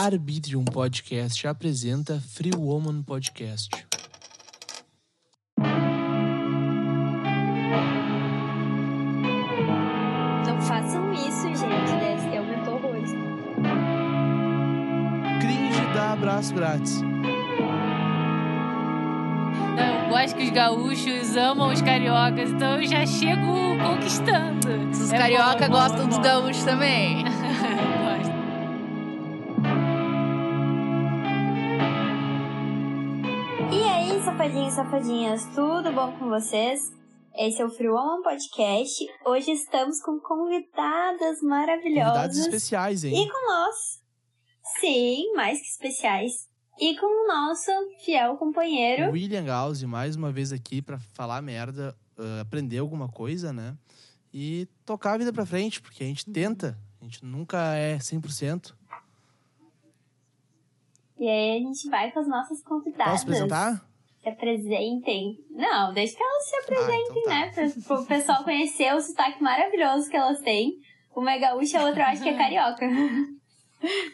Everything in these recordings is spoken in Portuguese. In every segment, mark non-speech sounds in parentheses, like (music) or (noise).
Arbitrium Podcast apresenta Free Woman Podcast. Não façam isso, gente. Deve ter aumentou horrores. Cringe dá abraço grátis. Não, eu gosto que os gaúchos amam os cariocas, então eu já chego conquistando. Os É carioca bom, é bom, gostam é dos bom. gaúchos também. Safadinhos e safadinhas, tudo bom com vocês? Esse é o Free Woman Podcast. Hoje estamos com convidadas maravilhosas. Convidados especiais, E hein? com nós. Sim, mais que especiais. E com o nosso fiel companheiro. William Gauss, mais uma vez aqui pra falar merda, ah, aprender alguma coisa, né? E tocar a vida pra frente, porque a gente tenta, a gente nunca é 100%. E aí a gente vai com as nossas convidadas. Posso apresentar? Se apresentem. Não, deixa que elas se apresentem, Ah, então tá. né? Pra, pro pessoal conhecer o sotaque maravilhoso que elas têm. Uma é gaúcha, a outra eu acho que é (laughs) carioca.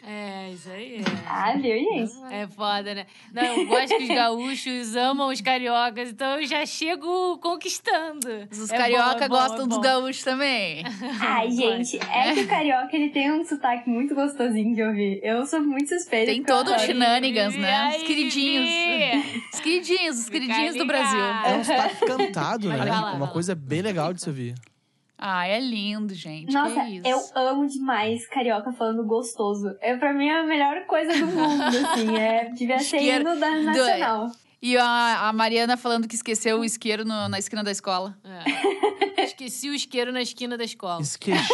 É, isso aí. ah, viu, gente? É foda, né? Não, eu gosto que os (laughs) gaúchos amam os cariocas, então eu já chego conquistando. Os É carioca bom, é bom, gostam é dos gaúchos também. (laughs) Ai, gente, é que o carioca ele tem um sotaque muito gostosinho de ouvir. Eu sou muito suspeita. Tem todo o shenanigans, né? Os queridinhos. Os queridinhos, os queridinhos do. Brasil. É um sotaque cantado, né? Lá, Uma lá. coisa bem legal de se ouvir. Ah, é lindo, gente. Nossa, que isso. eu amo demais carioca falando gostoso. É pra mim a melhor coisa do mundo, (laughs) assim. É, devia ser Isqueiro hino da nacional. E a, a Mariana falando que esqueceu o isqueiro no- na esquina da escola. É. Esqueci o isqueiro na esquina da escola. Esquece.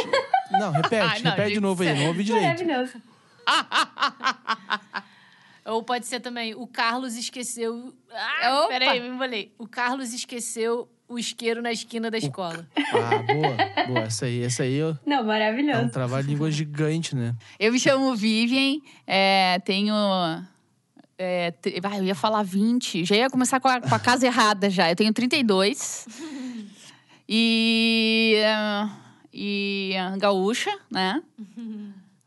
Não, repete, (laughs) Ai, não, repete de novo aí, não ouvi direito. Maravilhoso. (laughs) Ou pode ser também, o Carlos esqueceu. Ah, Opa! peraí, me embolei. O Carlos esqueceu o isqueiro na esquina da escola. (laughs) Ah, boa, boa. Essa aí, essa aí ó, Não, é um maravilhoso. trabalho-língua gigante, né? Eu me chamo Vivian, é, tenho. é, ah, eu ia falar 20, já ia começar com a, com a casa errada já. Eu tenho 32. E. é, E. é, gaúcha, né?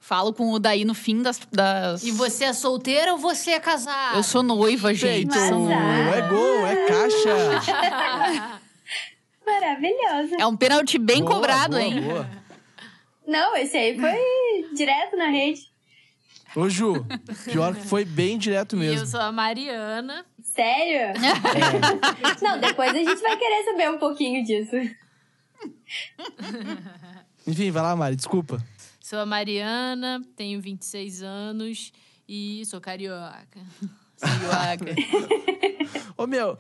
Falo com o Daí no fim das. das... E você é solteira ou você é casada? Eu sou noiva, gente. Feito! Sou- É gol, é caixa! (laughs) Maravilhoso. É um pênalti bem Boa, cobrado, boa, hein? Boa. Não, esse aí foi (laughs) direto na rede. Ô, Ju, pior que foi bem direto E eu mesmo. sou a Mariana. Sério? (laughs) Não, depois a gente vai querer saber um pouquinho disso. (laughs) Enfim, vai lá, Mari, desculpa. Sou a Mariana, tenho 26 anos e sou carioca. Ô, meu.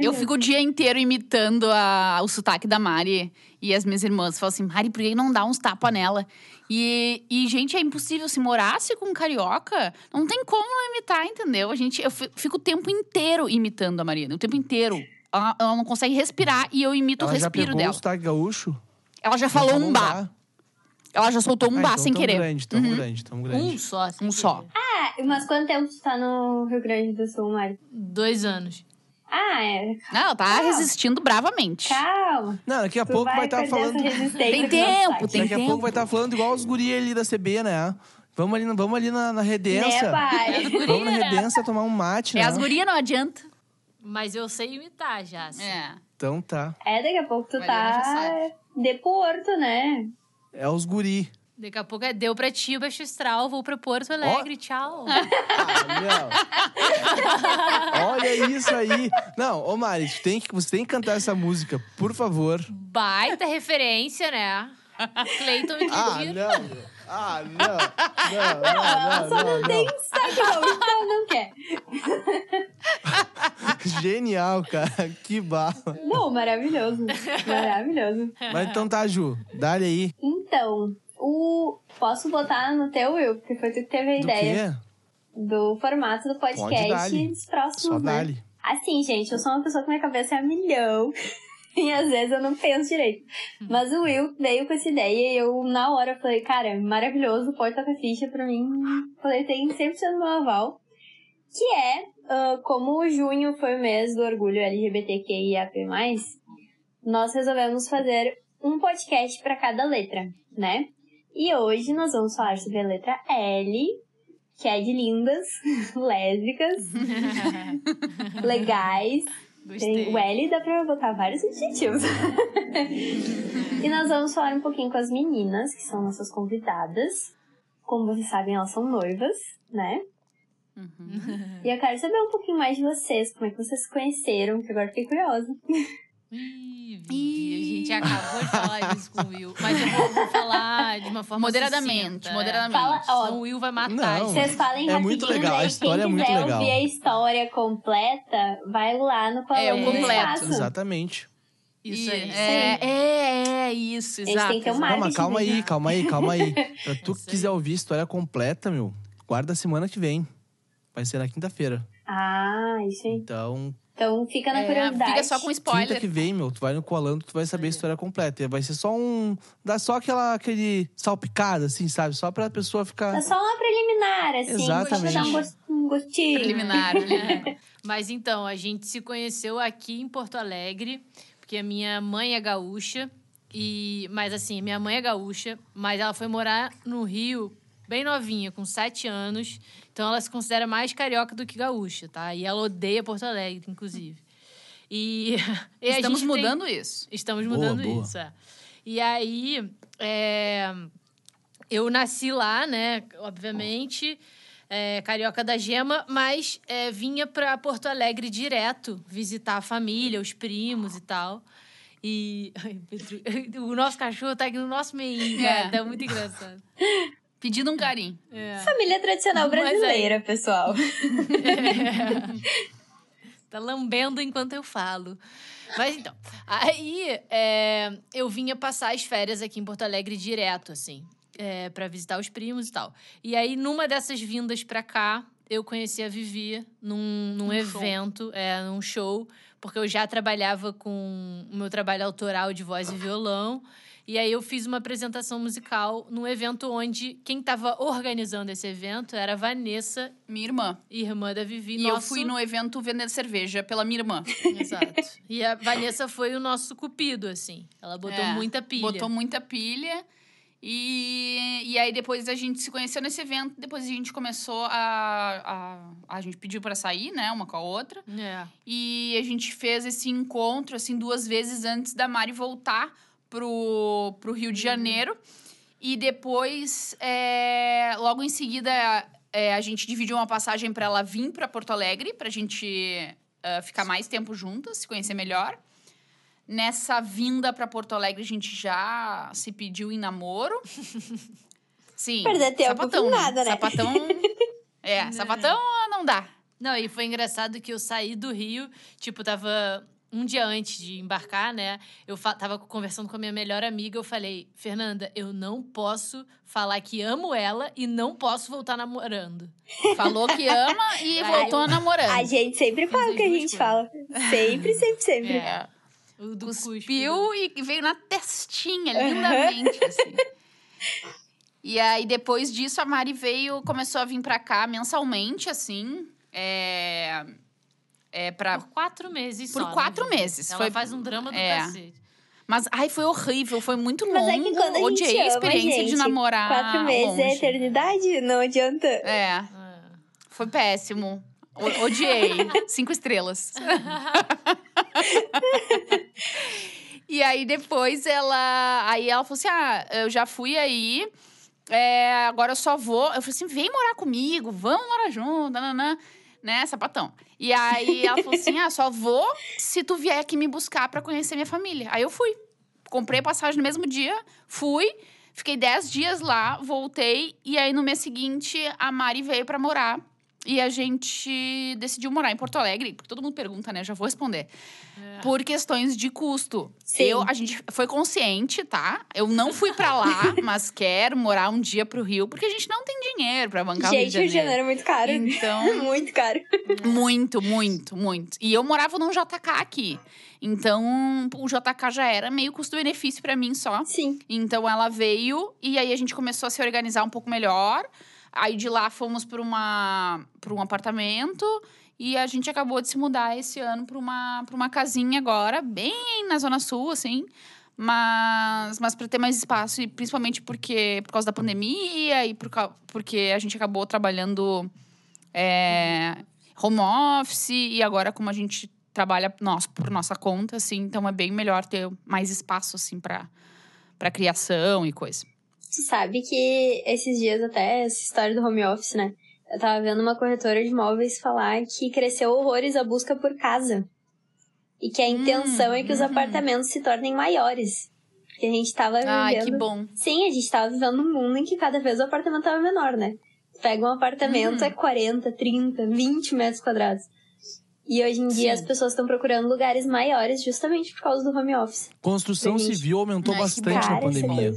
Eu fico o dia inteiro imitando a- o sotaque da Mari. E as minhas irmãs falam assim: Mari, por que não dá uns tapas nela? E, e, gente, é impossível. Se morasse com um carioca, não tem como não imitar, entendeu? A gente, eu fi- fico o tempo inteiro imitando a Mariana. O tempo inteiro. Ela, ela não consegue respirar e eu imito ela o já respiro pegou dela. o sotaque gaúcho? Ela já falou Falou um bar. Ela já soltou um Ah, bar então sem tamo querer. grande, tamo Uhum. grande, tamo Um grande. só. sem Um só. Ah, mas quanto tempo tu tá no Rio Grande do Sul, Mari? Dois anos. Ah, é. Não, ela tá Calma. resistindo bravamente. Calma. Não, daqui a Tu pouco vai estar perder falando. (laughs) Tem com o nosso tempo, tem Daqui a tempo. pouco vai estar falando igual os guri ali da CB, né? Vamos ali, vamos ali na, na redença. Né, pai? Vamos na redença tomar um mate, É né? as gurias, não adianta. Mas eu sei imitar já. assim. É. Então tá. É, daqui a pouco tu Mariana tá de Porto, né? É os guri. Daqui a pouco é deu pra ti o Baixo Astral, vou pra Porto Alegre, tchau. (laughs) Ah. Olha isso aí. Não, ô Mari, tem que, você tem que cantar essa música, por favor. Baita referência, né? Cleiton e Ah, não. Ah, não. Não, não, (laughs) não, só não, não, tem gaúcho, então não quer. (laughs) Genial, cara. Que bala. Não, maravilhoso. Maravilhoso. Mas então tá, Ju. Dá-lhe aí. Então, o... posso botar no teu, Will? Porque foi tu que teve a Do ideia quê? do formato do podcast dos próximos, Só né? Assim, gente, eu sou uma pessoa que minha cabeça é a milhão. (laughs) E às vezes eu não penso direito. Mas o Will veio com essa ideia e eu, na hora, falei, cara, maravilhoso, pode tocar ficha pra mim. Falei, tem 100% do meu aval. Que é, ah, como o junho foi o mês do orgulho LGBTQIAP+, nós resolvemos fazer um podcast pra cada letra, né? E hoje nós vamos falar sobre a letra L, que é de lindas, (laughs) lésbicas, (laughs) legais. Gostei. Tem o L dá pra botar vários adjetivos. (laughs) e nós vamos falar um pouquinho com as meninas, que são nossas convidadas. Como vocês sabem, elas são noivas, né? Uhum. E eu quero saber um pouquinho mais de vocês, como é que vocês se conheceram, que agora fiquei curiosa. Ih, Vivi, a gente acabou de falar isso com o Will. Mas eu vou, vou falar de uma forma Moderadamente, sucinta, é. moderadamente. Fala, ó, Senão o Will vai matar. Não. Vocês falem É muito legal, a daí história é quem muito quiser legal. ouvir a história completa, vai lá no Falando É, o completo. Espaço. Exatamente. Isso aí. É, é, é, isso, exato. tem que ter um. Calma, calma aí, calma aí, calma (laughs) aí. Pra tu que quiser ouvir a história completa, meu, guarda a semana que vem. Vai ser na quinta-feira. Ah, isso aí. Então, Então fica na É, curiosidade. fica só com quinta spoiler. que vem, meu, tu vai no colando, tu vai saber a história completa. Vai ser só um. Dá só aquela, aquele salpicado, assim, sabe? Só pra pessoa ficar. É só uma preliminar, assim. Exatamente. Só pra dar um, gos- um gostinho. Preliminar. É. (laughs) Mas então, a gente se conheceu aqui em Porto Alegre, porque a minha mãe é gaúcha. E, mas assim, minha mãe é gaúcha, mas ela foi morar no Rio bem novinha, com sete anos. Então ela se considera mais carioca do que gaúcha, tá? E ela odeia Porto Alegre, inclusive. E, (laughs) e Estamos gente tem- mudando isso. Estamos Boa, mudando boa. isso, é. E aí, é, eu nasci lá, né? Obviamente, é, carioca da gema, mas é, vinha para Porto Alegre direto visitar a família, os primos e tal. E (laughs) ai, Pedro, (laughs) o nosso cachorro tá aqui no nosso meio, É. cara. Tá muito engraçado. Pedindo um carinho. É. Família tradicional aí- brasileira, pessoal. (laughs) Tá lambendo enquanto eu falo. Mas então, aí é, eu vinha passar as férias aqui em Porto Alegre direto, assim, é, para visitar os primos e tal. E aí, numa dessas vindas pra cá, eu conheci a Vivi num, num show. evento, é, num show, porque eu já trabalhava com o meu trabalho autoral de voz e violão. E aí eu fiz uma apresentação musical num evento onde quem estava organizando esse evento era a Vanessa, Minha irmã. irmã da Vivi. E eu nosso- fui no evento vender cerveja pela minha irmã. (laughs) Exato. E a Vanessa foi o nosso cupido, assim. Ela botou É, muita pilha. Botou muita pilha. E, e aí depois a gente se conheceu nesse evento, depois a gente começou a. A, a gente pediu pra sair, né, uma com a outra. É. E a gente fez esse encontro, assim, duas vezes antes da Mari voltar pro, pro Rio de Janeiro. E depois, é, logo em seguida, é, a gente dividiu uma passagem para ela vir para Porto Alegre, pra gente é, ficar mais tempo juntas, se conhecer melhor. Nessa vinda para Porto Alegre, a gente já se pediu em namoro. (laughs) Sim. Perder tempo sapatão, com nada, né? Sapatão. (laughs) É, sapatão não dá. Não, e foi engraçado que eu saí do Rio, tipo, tava um dia antes de embarcar, né? Eu tava conversando com a minha melhor amiga, eu falei, Fernanda, eu não posso falar que amo ela e não posso voltar namorando. Falou que ama e (laughs) Aí voltou eu- namorando. A gente sempre fala o que a gente fala. Sempre, sempre, sempre. É. O do cuspe. Cuspiu e veio na testinha, lindamente, assim. (laughs) E aí, depois disso, a Mari veio, começou a vir pra cá mensalmente, assim. É... É pra... Por quatro meses Por só, né, quatro Vivi? meses. Ela Foi- faz um drama do É. cacete. Mas, ai, foi horrível, foi muito longo. Mas é que quando a gente Odiei a ama, experiência de gente, namorar Quatro meses longe. é eternidade? Não adianta. É, É. foi péssimo. O- odiei. (laughs) Cinco estrelas. (laughs) e aí depois ela. Aí ela falou assim: Ah, eu já fui aí. é, agora eu só vou. Eu falei assim: vem morar comigo, vamos morar junto, nananã, né, sapatão. E aí ela falou assim: ah, só vou se tu vier aqui me buscar pra conhecer minha família. Aí eu fui. Comprei passagem no mesmo dia, fui, fiquei 10 dias lá, voltei, e aí no mês seguinte a Mari veio pra morar. E a gente decidiu morar em Porto Alegre, porque todo mundo pergunta, né? Já vou responder. Por questões de custo. Sim. Eu, a gente foi consciente, tá? Eu não fui pra lá, (laughs) mas quero morar um dia pro Rio, porque a gente não tem dinheiro pra bancar o Rio gente, o Rio de Janeiro. Janeiro é muito caro. Então, (laughs) muito caro. muito, muito, muito. E eu morava num JK aqui. Então, o JK já era meio custo-benefício pra mim só. Sim. Então ela veio e aí a gente começou a se organizar um pouco melhor. Aí de lá fomos para uma para um apartamento e a gente acabou de se mudar esse ano para uma para uma casinha agora, bem na zona sul assim. Mas, mas para ter mais espaço, e principalmente porque por causa da pandemia e por, porque a gente acabou trabalhando é, home office e agora como a gente trabalha nós, por nossa conta, assim, então é bem melhor ter mais espaço, assim, para para criação e coisa. Tu sabe que esses dias até, essa história do home office, né? Eu tava vendo uma corretora de imóveis falar que cresceu horrores a busca por casa. E que a intenção é que os uhum. apartamentos se tornem maiores. Porque a gente tava Ai, vivendo... que bom. Sim, a gente tava vivendo um mundo em que cada vez o apartamento tava menor, né? Tu pega um apartamento, Uhum. é 40, 30, 20 metros quadrados. E hoje em dia Sim. as pessoas estão procurando lugares maiores justamente por causa do home office. Construção Gente. civil aumentou Ai, que bastante na essa pandemia.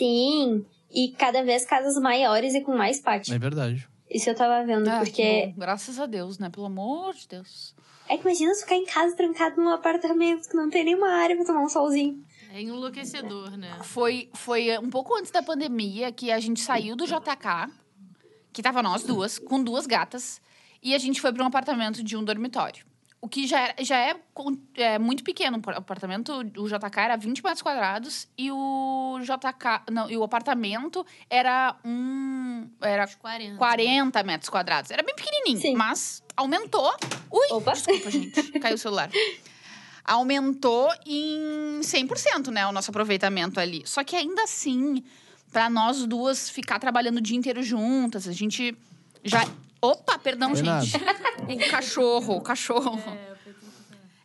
Sim, e cada vez casas maiores e com mais pátio. É verdade. Isso eu tava vendo, Ah, que porque bom. Graças a Deus, né? Pelo amor de Deus. é que imagina ficar em casa trancado num apartamento que não tem nenhuma área pra tomar um solzinho. É enlouquecedor, né? Foi, foi um pouco antes da pandemia que a gente saiu do JK, que tava nós duas, com duas gatas, e a gente foi para um apartamento de um dormitório. O que já, era- já é, é muito pequeno. O apartamento, o JK era 20 metros quadrados e o JK. Não, e o apartamento era um. Era Uns 40. 40 metros quadrados. Era bem pequenininho, Sim. mas aumentou. Ui, Opa. desculpa, gente. (laughs) Caiu o celular. Aumentou em 100%, né, o nosso aproveitamento ali. Só que ainda assim, para nós duas ficar trabalhando o dia inteiro juntas, a gente já Opa, perdão, Foi gente. O (laughs) cachorro, o cachorro.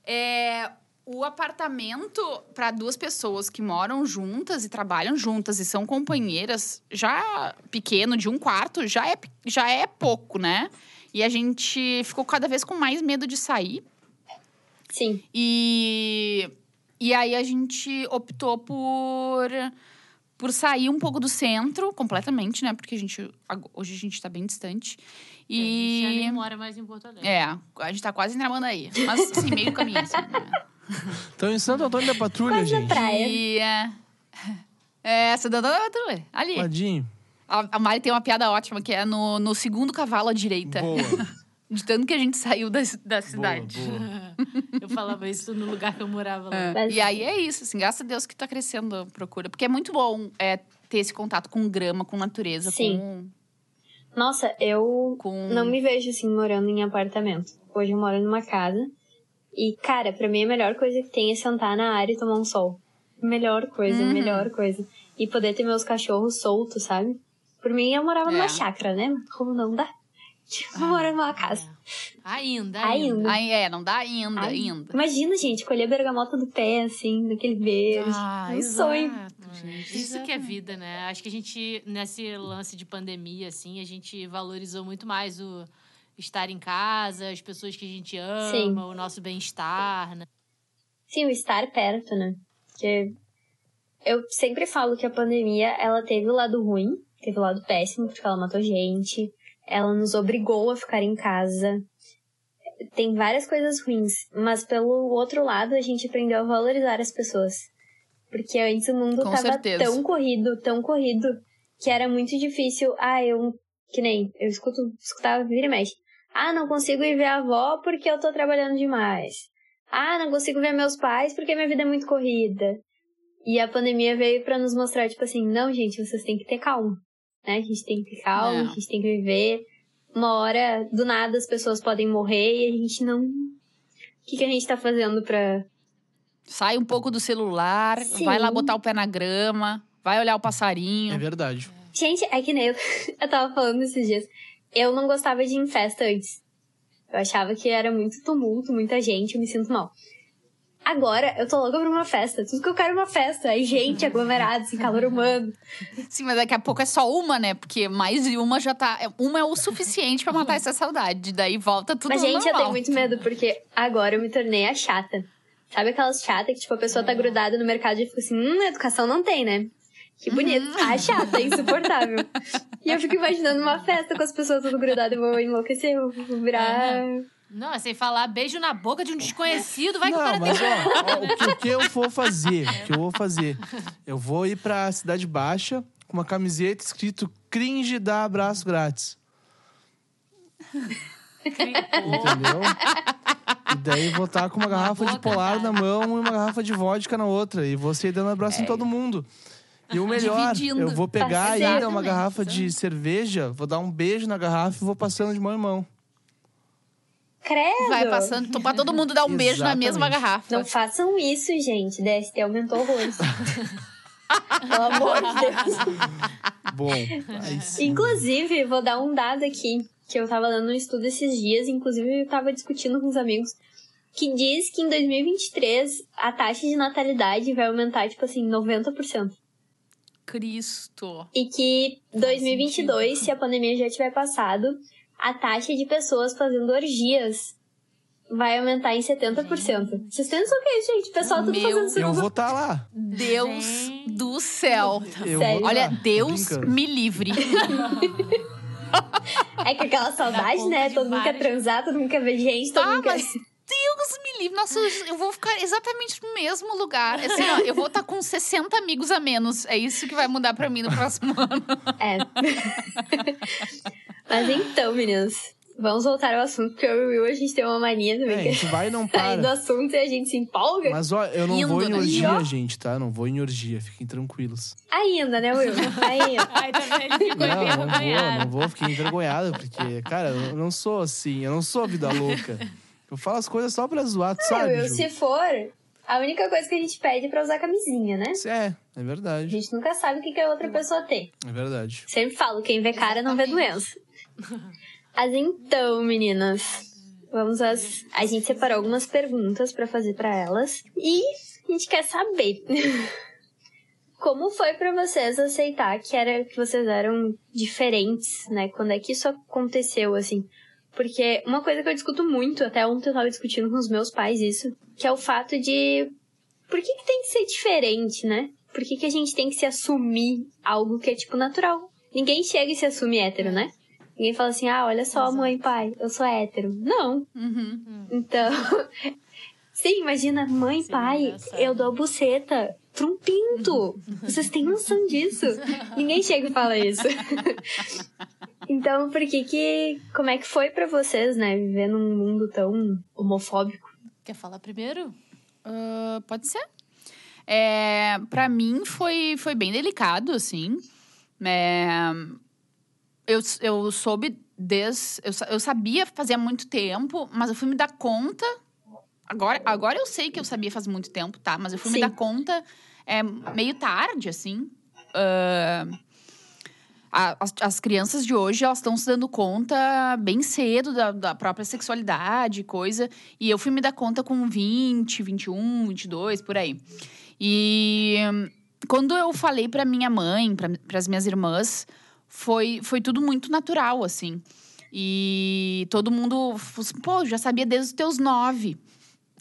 É, o apartamento para duas pessoas que moram juntas e trabalham juntas e são companheiras, já pequeno, de um quarto, já é, já é pouco, né? E a gente ficou cada vez com mais medo de sair. Sim. E, e aí a gente optou por, por sair um pouco do centro, completamente, né? Porque a gente, hoje a gente tá bem distante. É, a gente já E. nem mora mais em Porto Alegre. É, a gente tá quase entramando aí. Mas, assim, meio caminho, assim. né? (laughs) Então, em Santo Antônio da Patrulha, Quase gente. praia. E... É, (laughs) é Santo Antônio da Patrulha, ali. Ladinho. A, a Mari tem uma piada ótima, que é no, no segundo cavalo à direita. Boa. (laughs) De tanto que a gente saiu da, da cidade. Boa, boa. Eu falava isso no lugar que eu morava lá. É. E aí é isso, assim, graças a Deus que tá crescendo a procura. Porque é muito bom é, ter esse contato com grama, com natureza, Sim. com. Nossa, eu com... não me vejo assim morando em apartamento. Hoje eu moro numa casa. E, cara, pra mim a melhor coisa que tem é sentar na área e tomar um sol. Melhor coisa, Uhum. melhor coisa. E poder ter meus cachorros soltos, sabe? Por mim eu morava numa É. chácara, né? Como não dá? (laughs) Tipo, eu moro numa casa. Ainda, Ainda. ainda. Aí é, não dá ainda, Ai, ainda. Imagina, gente, colher bergamota do pé, assim, daquele verde. Ah, um exato, sonho. Gente, Isso que é vida, né? Acho que a gente, nesse lance de pandemia, assim, a gente valorizou muito mais o estar em casa, as pessoas que a gente ama, Sim. o nosso bem-estar, né? Sim, o estar perto, né? Porque eu sempre falo que a pandemia, ela teve o lado ruim, teve o lado péssimo, porque ela matou gente, ela nos obrigou a ficar em casa. Tem várias coisas ruins, mas pelo outro lado, a gente aprendeu a valorizar as pessoas. Porque antes o mundo Com tava certeza. tão corrido, tão corrido, que era muito difícil. Ah, eu. Que nem. Eu escuto, escutava vira e mexe. Ah, não consigo ir ver a avó porque eu tô trabalhando demais. Ah, não consigo ver meus pais porque minha vida é muito corrida. E a pandemia veio pra nos mostrar, tipo assim, não, gente, vocês têm que ter calma. Né? A gente tem que ter calma, Não. a gente tem que viver. Uma hora, do nada, as pessoas podem morrer e a gente não. O que, que a gente tá fazendo pra. Sai um pouco do celular, Sim. vai lá botar o pé na grama, vai olhar o passarinho. É verdade. Gente, é que nem eu, (laughs) eu tava falando esses dias. Eu não gostava de ir em festa antes. Eu achava que era muito tumulto, muita gente, eu me sinto mal. Agora, eu tô louca pra uma festa. Tudo que eu quero é uma festa. Aí, gente, aglomerados, em calor humano. Sim, mas daqui a pouco é só uma, né? Porque mais de uma já tá. Uma é o suficiente pra matar essa saudade. Daí volta tudo Mas, gente, eu normal. tenho muito medo, porque agora eu me tornei a chata. Sabe aquelas chatas que, tipo, a pessoa tá grudada no mercado e fica assim, hum, educação não tem, né? Que bonito. A chata, insuportável. e eu fico imaginando uma festa com as pessoas tudo grudadas, eu vou enlouquecer, eu vou virar... Não, é sem falar beijo na boca de um desconhecido, vai que o Não, cara mas tem... ó, ó, o, que, o que eu vou fazer? O que eu vou fazer? Eu vou ir pra Cidade Baixa com uma camiseta escrito cringe dá abraço grátis. Entendeu? E daí vou estar com (laughs) uma garrafa de boca, polar cara. na mão e uma garrafa de vodka na outra. E você dando abraço em todo mundo. E o (laughs) melhor, Dividindo. eu vou pegar Parceiro. ainda uma garrafa Exatamente. de cerveja, vou dar um beijo na garrafa e vou passando de mão em mão. Credo! Vai passando, pra todo mundo dar um beijo na mesma Exatamente. garrafa. Não façam isso, gente. DST aumentou horrores. (laughs) Pelo amor de Deus. Bom, sim. Inclusive, vou dar um dado aqui, que eu tava dando um estudo esses dias, inclusive eu tava discutindo com os amigos, que diz que em 2023 a taxa de natalidade vai aumentar, tipo assim, 90%. Cristo. E que 2022, se a pandemia já tiver passado, a taxa de pessoas fazendo orgias vai aumentar em 70%. Vocês têm noção que é isso, gente? O pessoal tudo Meu fazendo Eu suruba. vou estar lá. Deus Gente. do céu. Eu Sério? Olha, tá. Deus me livre. (laughs) (laughs) É que aquela saudade, né? Todo mundo quer transar, todo mundo quer ver gente, todo Tá, mundo quer... mas Deus me livre. Nossa, eu- vou ficar exatamente no mesmo lugar. Assim, ó, eu vou estar com 60 amigos a menos. É isso que vai mudar pra mim no próximo (laughs) ano. É. (laughs) Mas então, meninas, vamos voltar ao assunto, porque eu e o Will, a gente tem uma mania também É, a que gente vai e não (laughs) sai do para. assunto e a gente se empolga. Mas ó, eu não Indo, vou em né? orgia, gente, tá? Não vou em orgia, fiquem tranquilos. Ainda, né, Will? Ainda. (laughs) Ai, também ficou Não, não vou, não vou, fiquei envergonhado, porque, cara, eu não sou assim, eu não sou vida louca. Eu falo as coisas só pra zoar, tu É, sabe? Will, se for, a única coisa que a gente pede é pra usar camisinha, né? É, é A verdade. gente nunca sabe o que, que a outra pessoa tem. É verdade. Sempre falo, quem vê cara não vê doença. (laughs) Mas então, meninas, vamos às... A gente separou algumas perguntas pra fazer pra elas. E a gente quer saber... (laughs) Como foi pra vocês aceitar que, era, que vocês eram diferentes, né? Quando é que isso aconteceu, assim? Porque uma coisa que eu discuto muito, até ontem eu tava discutindo com os meus pais isso, que é o fato de... Por que, que tem que ser diferente, né? Por que, que a gente tem que se assumir algo que é, tipo, natural? Ninguém chega e se assume hétero, né? Ninguém fala assim, ah, olha só, Exato. mãe, pai, eu sou hétero. Não. Uhum. Então... (laughs) Sim, imagina, mãe, Sim, pai, engraçado. eu dou a buceta pra um pinto. Vocês têm noção disso? (laughs) Ninguém chega e fala isso. (laughs) então, por que que... Como é que foi pra vocês, né? Viver num mundo tão homofóbico. Quer falar primeiro? Ah, pode ser. É, para mim foi, foi bem delicado, assim. É, eu, eu soube desde. Eu, eu sabia fazia muito tempo, mas eu fui me dar conta. Agora, agora eu sei que eu sabia faz muito tempo, tá? Mas eu fui me Sim. dar conta é, meio tarde, assim. A- as, as crianças de hoje, elas estão se dando conta bem cedo da, da própria sexualidade, coisa. E eu fui me dar conta com 20, 21, 22, por aí. E quando eu falei pra minha mãe, para as minhas irmãs, foi, foi tudo muito natural, assim. E todo mundo assim, pô, já sabia desde os teus nove.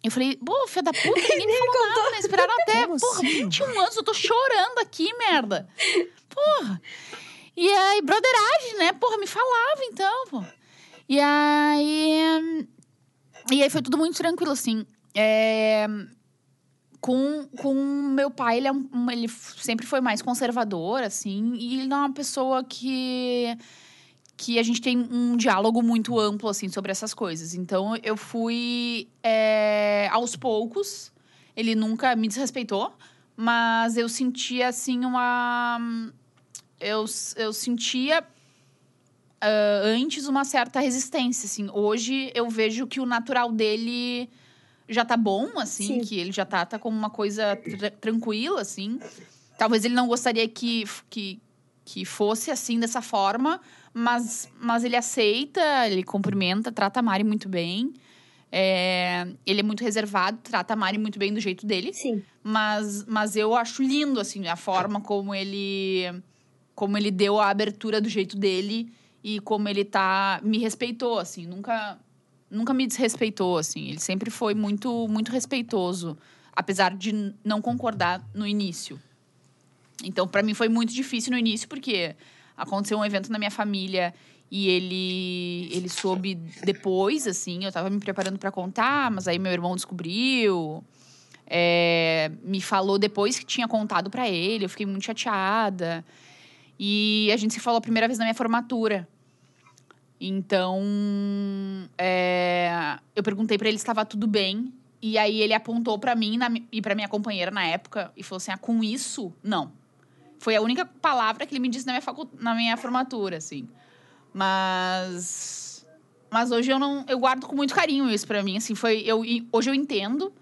Eu falei, pô, filha da puta, (laughs) ninguém me falou nada, né? Esperaram até, Como porra, assim? 21 anos, eu tô chorando aqui, merda. Porra. E aí, broderagem, né? Porra, me falava então, pô. E aí. E aí foi tudo muito tranquilo, assim. É, com, com meu pai, ele, é um- ele sempre foi mais conservador, assim, e ele é uma pessoa que que a gente tem um diálogo muito amplo assim sobre essas coisas. Então eu fui é, aos poucos. Ele nunca me desrespeitou, mas eu sentia assim uma eu, eu sentia ah, antes uma certa resistência assim. Hoje eu vejo que o natural dele já tá bom, assim, Sim. que ele já tá, tá como uma coisa tra- tranquila, assim. Talvez ele não gostaria que, que, que fosse assim, dessa forma, mas, mas ele aceita, ele cumprimenta, trata a Mari muito bem. É, ele é muito reservado, trata a Mari muito bem do jeito dele. Sim. Mas, mas eu acho lindo, assim, a forma como ele... Como ele deu a abertura do jeito dele e como ele tá... Me respeitou, assim. Nunca, nunca me desrespeitou, assim. Ele sempre foi muito, muito respeitoso. Apesar de não concordar no início. Então, para mim foi muito difícil no início, porque aconteceu um evento na minha família e ele ele soube depois, assim, eu tava me preparando para contar, mas aí meu irmão descobriu. É, me falou depois que tinha contado para ele, eu fiquei muito chateada. E a gente se falou a primeira vez na minha formatura. Então, é, eu perguntei pra ele se estava tudo bem. E aí ele apontou pra mim na- e pra minha companheira na época e falou assim: ah, com isso, não. Foi a única palavra que ele me disse na minha, facu- na minha formatura, assim. Mas. Mas hoje eu não. Eu guardo com muito carinho isso pra mim. Assim, foi. Eu, hoje eu entendo.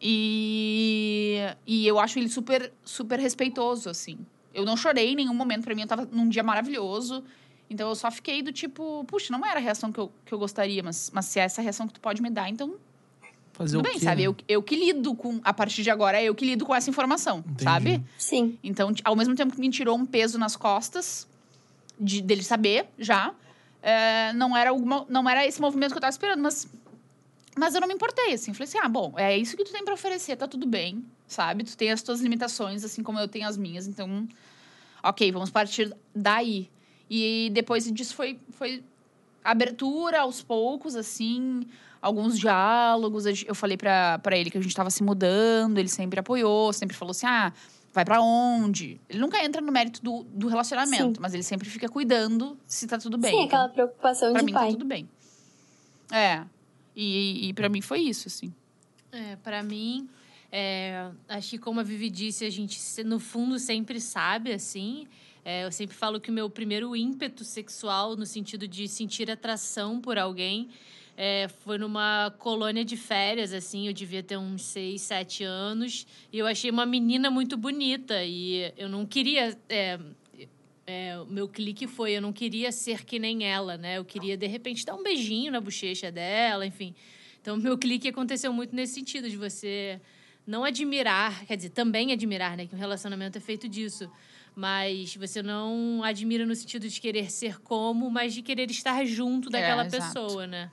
E. E eu acho ele super, super respeitoso, assim. Eu não chorei em nenhum momento. Pra mim, eu tava num dia maravilhoso. Então eu só fiquei do tipo, puxa, não era a reação que eu, que eu gostaria, mas, mas se é essa reação que tu pode me dar, então Fazer tudo o bem, quê, sabe? né? Eu, eu que lido com. A partir de agora, é eu que lido com essa informação, Entendi. sabe? Sim. Então, ao mesmo tempo que me tirou um peso nas costas, de, dele saber já, é, não, era alguma, não era esse movimento que eu tava esperando, mas, mas eu não me importei, assim. Falei assim, ah, bom, é isso que tu tem pra oferecer, tá tudo bem, sabe? Tu tem as tuas limitações, assim como eu tenho as minhas, então, ok, vamos partir daí. E depois disso foi, foi abertura aos poucos, assim, alguns diálogos. Eu falei pra, pra ele que a gente tava se mudando, ele sempre apoiou, sempre falou assim: ah, vai pra onde? Ele nunca entra no mérito do, do relacionamento, mas ele sempre fica cuidando se tá tudo bem. Sim, aquela preocupação pra de mim pai. tá tudo bem. É. E, e para mim foi isso, assim. É, para mim, é, acho que como a Vivi disse, a gente no fundo sempre sabe, assim. É, eu sempre falo que o meu primeiro ímpeto sexual, no sentido de sentir atração por alguém, é, foi numa colônia de férias, assim. Eu devia ter uns seis, sete anos. E eu achei uma menina muito bonita. E eu não queria. é, é, meu clique foi, eu não queria ser que nem ela, né? Eu queria, de repente, dar um beijinho na bochecha dela, enfim. Então, meu clique aconteceu muito nesse sentido, de você não admirar, quer dizer, também admirar, né? Que um relacionamento é feito disso. Mas você não admira no sentido de querer ser como, mas de querer estar junto daquela exato. pessoa, né?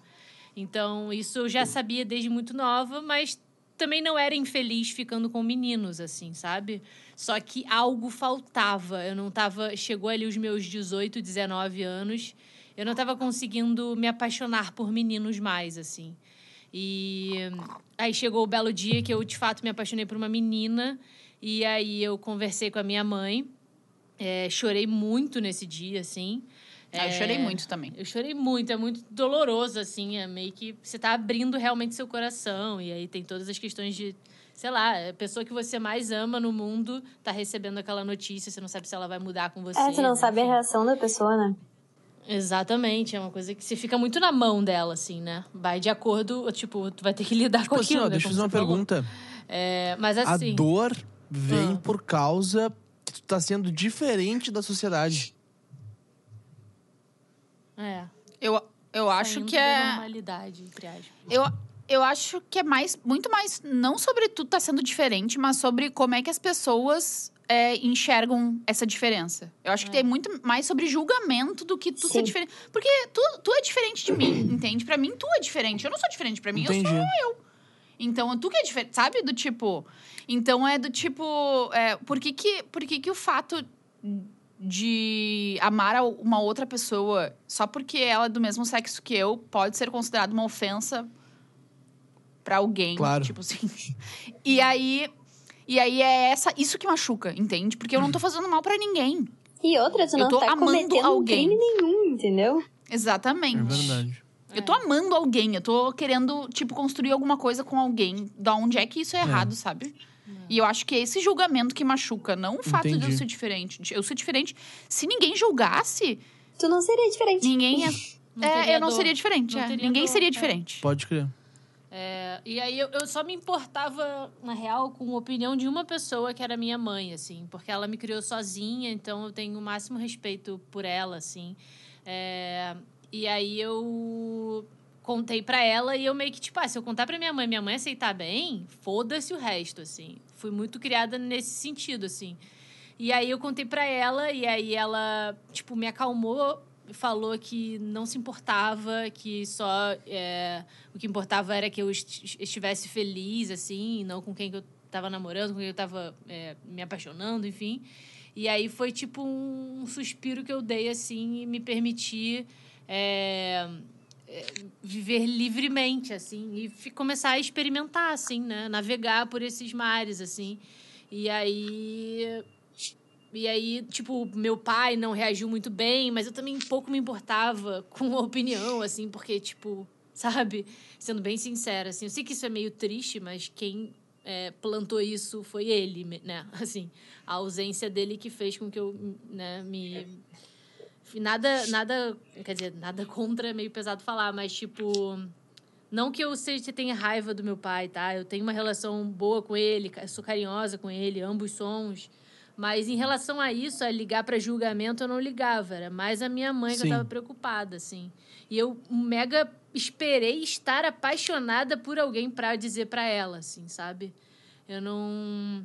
Então, isso eu já sabia desde muito nova, mas também não era infeliz ficando com meninos, assim, sabe? Só que algo faltava. Eu não tava. Chegou ali os meus 18, 19 anos. Eu não tava conseguindo me apaixonar por meninos mais, assim. E aí chegou o belo dia que eu, de fato, me apaixonei por uma menina. E aí eu conversei com a minha mãe. É, chorei muito nesse dia, assim. Ah, eu chorei muito também. Eu chorei muito, é muito doloroso, assim. É meio que você tá abrindo realmente seu coração. E aí tem todas as questões de, sei lá, a pessoa que você mais ama no mundo tá recebendo aquela notícia, você não sabe se ela vai mudar com você. É, você não né? sabe a reação da pessoa, né? Exatamente, é uma coisa que você fica muito na mão dela, assim, né? Vai de acordo, tipo, tu vai ter que (laughs) lidar com Tipo assim, aquilo. ó, né? deixa eu fazer uma pergunta. É, mas assim. A dor vem Ah. por causa tu tá sendo diferente da sociedade. É. Eu, eu acho saindo que é. normalidade, entre aspas. Eu, eu acho que é mais, muito mais, não sobre tu tá sendo diferente, mas sobre como é que as pessoas é, enxergam essa diferença. Eu acho que tem muito mais sobre julgamento do que tu ser Sim. diferente. Porque tu, tu é diferente de mim, entende? Pra mim, tu é diferente. Eu não sou diferente pra mim, eu Entendi. sou então, tu que é diferente, sabe? Do tipo. Então é do tipo. É, por que, que, por que, que o fato de amar uma outra pessoa só porque ela é do mesmo sexo que eu pode ser considerado uma ofensa pra alguém? Claro. Tipo assim. E aí. E aí é essa, isso que machuca, entende? Porque eu não tô fazendo mal pra ninguém. E outra, tu Eu não tô tá amando cometendo alguém. crime nenhum, entendeu? É Exatamente. Eu tô amando alguém, eu tô querendo, tipo, construir alguma coisa com alguém. Da onde é que isso é errado, sabe? E eu acho que é esse julgamento que machuca, não o fato de eu Entendi. ser diferente. Eu ser diferente. Se ninguém julgasse, Tu não seria diferente. ninguém (laughs) é, eu não dor. seria diferente. Não é. Ninguém dor, seria é. diferente. Pode crer. É, e aí eu, eu só me importava, na real, com a opinião de uma pessoa que era minha mãe, assim, porque ela me criou sozinha, então eu tenho o máximo respeito por ela, assim. É, e aí eu contei pra ela e eu meio que, tipo, ah, se eu contar pra minha mãe, minha mãe aceitar bem, foda-se o resto, assim. Fui muito criada nesse sentido, assim. E aí eu contei pra ela e aí ela, tipo, me acalmou, falou que não se importava, que só é, o que importava era que eu est- estivesse feliz, assim, não com quem que eu tava namorando, com quem eu tava é, me apaixonando, enfim. E aí foi tipo um suspiro que eu dei, assim, e me permitir é, é, viver livremente, assim, e começar a experimentar, assim, né? Navegar por esses mares, assim. E aí E aí, tipo, meu pai não reagiu muito bem, mas eu também pouco me importava (laughs) com a opinião, assim, porque, tipo, sabe? Sendo bem sincera, assim, eu sei que isso é meio triste, mas quem é, plantou isso foi ele, né? (laughs) Assim, a ausência dele que fez com que eu, né, me nada, nada, quer dizer, nada (laughs) contra, é meio pesado falar, mas tipo, não que eu seja tenha raiva do meu pai, tá? Eu tenho uma relação boa com ele, sou carinhosa com ele, ambos somos. Mas em relação a isso, a ligar para julgamento, eu não ligava. Era mais a minha mãe que Sim. eu tava preocupada, assim. E eu mega esperei estar apaixonada por alguém para dizer para ela, assim, sabe? Eu não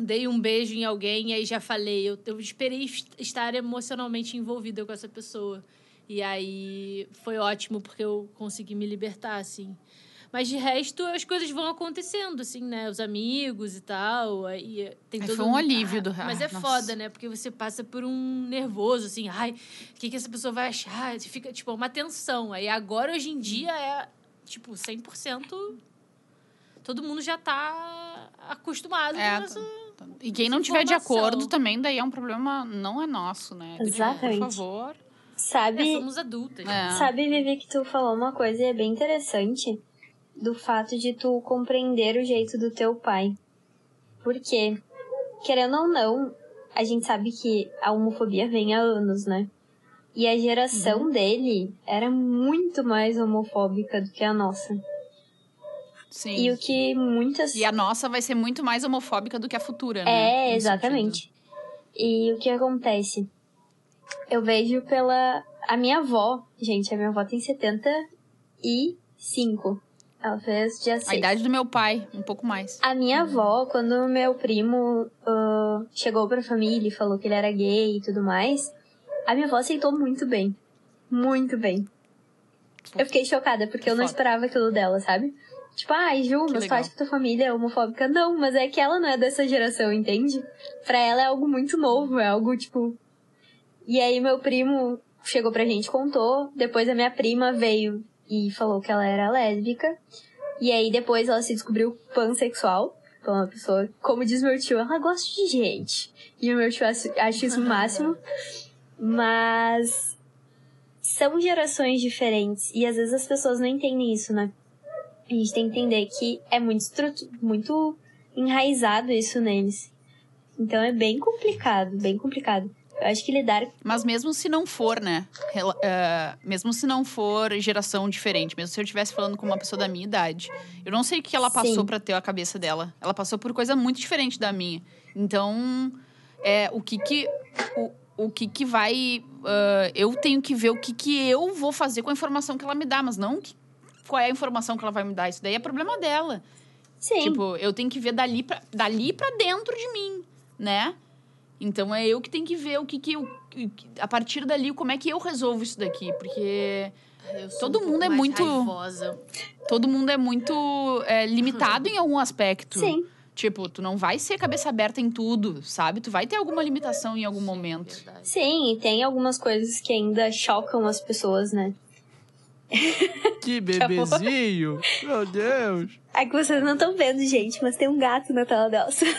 dei um beijo em alguém e aí já falei. Eu, eu esperei est- estar emocionalmente envolvida com essa pessoa. E aí foi ótimo porque eu consegui me libertar, assim. Mas de resto, as coisas vão acontecendo, assim, né? Os amigos e tal. Aí tem todo foi um alívio do- Mas ah, é nossa. foda, né? Porque você passa por um nervoso, assim. Ai, o que, que essa pessoa vai achar? Você fica, tipo, uma tensão. Aí agora, hoje em dia, é, tipo, 100%... Todo mundo já tá acostumado É, com essa... E quem não tiver de acordo também, daí é um problema, não é nosso, né? Tipo, Exatamente. Por favor. Sabe, É, somos adultas. É. sabe, Vivi, que tu falou uma coisa e é bem interessante do fato de tu compreender o jeito do teu pai. Porque, querendo ou não, a gente sabe que a homofobia vem há anos, né? E a geração Uhum. dele era muito mais homofóbica do que a nossa. Sim. E o que muitas. E a nossa vai ser muito mais homofóbica do que a futura, né? É, exatamente. E o que acontece? Eu vejo pela. A minha avó, gente, a minha avó tem 75. Ela fez dia 6. sentido. A idade do meu pai, um pouco mais. A minha avó, quando meu primo ah, chegou pra família e falou que ele era gay e tudo mais, a minha avó aceitou muito bem. Muito bem. Eu fiquei chocada, porque eu não esperava aquilo dela, sabe? Tipo, ai, Ju, mas tu legal. acha que tua família é homofóbica? Não, mas é que ela não é dessa geração, entende? Pra ela é algo muito novo, é algo, tipo... E aí meu primo chegou pra gente, contou. Depois a minha prima veio e falou que ela era lésbica. E aí depois ela se descobriu pansexual. Então, uma pessoa, como diz meu tio, ela gosta de gente. E o meu tio acha acha isso o máximo. (laughs) Mas são gerações diferentes. E às vezes as pessoas não entendem isso, né? A gente tem que entender que é muito, muito enraizado isso neles. Então é bem complicado, bem complicado. Eu acho que lidar. Mas mesmo se não for, né? eh, mesmo se não for geração diferente, mesmo se eu estivesse falando com uma pessoa da minha idade, eu não sei o que ela passou pra ter a cabeça dela. Ela passou por coisa muito diferente da minha. Então, é, o que que. O, o que que vai. ah, eu tenho que ver o que que eu vou fazer com a informação que ela me dá, mas não que- qual é a informação que ela vai me dar. Isso daí é problema dela. Sim, Tipo, eu tenho que ver dali pra, dali pra dentro de mim, né? Então é eu que tenho que ver o que que eu. A partir dali, como é que eu resolvo isso daqui? Porque Eu sou Todo mundo é muito- todo mundo é muito é, limitado em algum aspecto. sim. Tipo, tu não vai ser cabeça aberta em tudo, sabe? Tu vai ter alguma limitação em algum momento. Verdade. Sim, e tem algumas coisas que ainda chocam as pessoas, né? (laughs) Que bebezinho! Meu Deus! É que vocês não estão vendo, gente, mas tem um gato na tela delas. (laughs)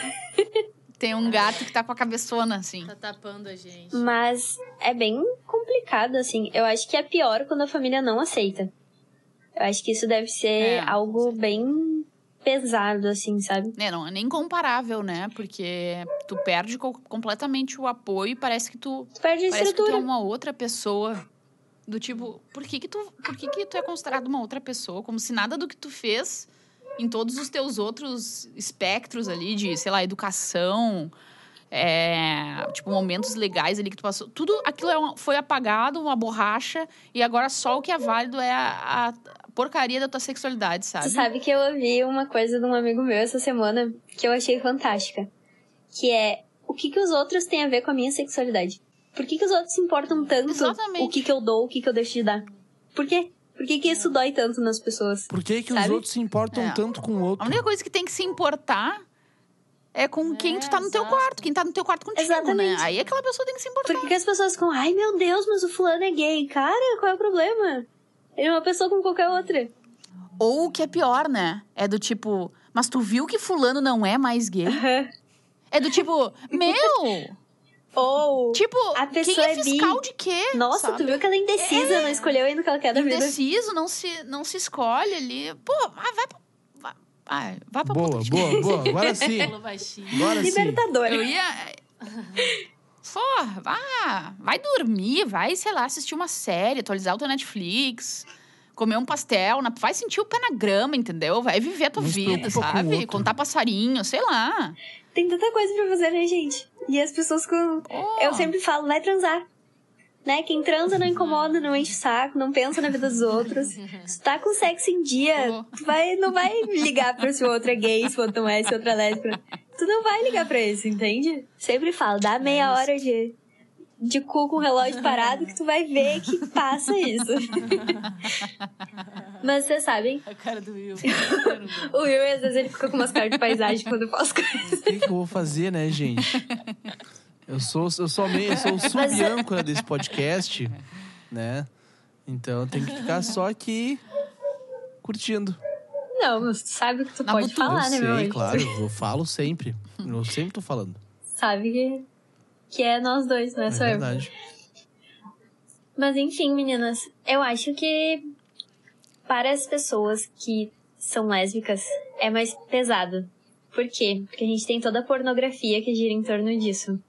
Tem um gato que tá com a cabeçona, assim. Tá tapando a gente. Mas é bem complicado, assim. Eu acho que é pior quando a família não aceita. Eu acho que isso deve ser É, algo bem pesado, assim, sabe? É, não é nem comparável, né? Porque tu perde co- completamente o apoio e parece que tu Tu perde a Parece que tu é estrutura. uma outra pessoa. Do tipo, por que que tu, por que que tu é considerado uma outra pessoa? Como se nada do que tu fez em todos os teus outros espectros ali de, sei lá, educação, é, tipo, momentos legais ali que tu passou. Tudo aquilo é uma- foi apagado, uma borracha, e agora só o que é válido é a, a porcaria da tua sexualidade, sabe? Tu sabe que eu ouvi uma coisa de um amigo meu essa semana que eu achei fantástica. Que é, o que que os outros têm a ver com a minha sexualidade? Por que que os outros se importam tanto Exatamente. o que que eu dou, o que que eu deixo de dar? Por quê? Por que que isso dói tanto nas pessoas? Por que, que os outros se importam É. tanto com o A outro? única coisa que tem que se importar é com quem É, tu tá no teu exato. quarto, quem tá no teu quarto contigo, Exatamente. né? Aí aquela pessoa tem que se importar. Por que, que as pessoas ficam, ai meu Deus, mas o fulano é gay? Cara, qual é o problema? Ele é uma pessoa como qualquer outra. Ou o que é pior, né? É do tipo, mas tu viu que fulano não é mais gay? É do tipo, meu, (laughs) Ou. Tipo, A quem pessoa é é bi. fiscal de quê? Nossa, sabe? tu viu que ela é indecisa, não escolheu ainda o que ela quer da vida. Indeciso, não se, não se escolhe ali. Pô, vai, vai pra. Vai, vai, vai pra Boa, puta de boa, boa. Agora sim. Agora sim. Libertador. Eu ia. Pô, vá, vai dormir, vai, sei lá, assistir uma série, atualizar o teu Netflix, comer um pastel, na- vai sentir o pé na grama, entendeu? Vai viver a tua vida, sabe? Contar passarinho, sei lá. Tem tanta coisa pra fazer, né, gente? E as pessoas com. Pô, Eu sempre falo, vai transar. Né? Quem transa não incomoda, não enche o saco, não pensa na vida dos outros. (laughs) Se tu tá com sexo em dia, tu vai, não vai ligar pra se o outro é gay, se o outro não é, se o outro é lésbica. Tu não vai ligar pra isso, entende? Sempre falo, dá meia hora de, de cu com o relógio parado que tu vai ver que passa isso. (laughs) Mas vocês sabem, A cara do Will. (laughs) o Will às vezes ele fica com umas caras de paisagem quando eu faço coisas. O que, que eu vou fazer, né, gente? Eu sou, eu sou, meio, eu sou o sub-âncora desse podcast, né? Então eu tenho que ficar só aqui curtindo. Não, mas tu sabe o que tu Na pode falar, eu né, meu sei, claro. Eu falo sempre. Eu sempre tô falando. Sabe que, que é nós dois, não é, É só eu. verdade. Mas enfim, meninas, eu acho que para as pessoas que são lésbicas é mais pesado. Por quê? Porque a gente tem toda a pornografia que gira em torno disso.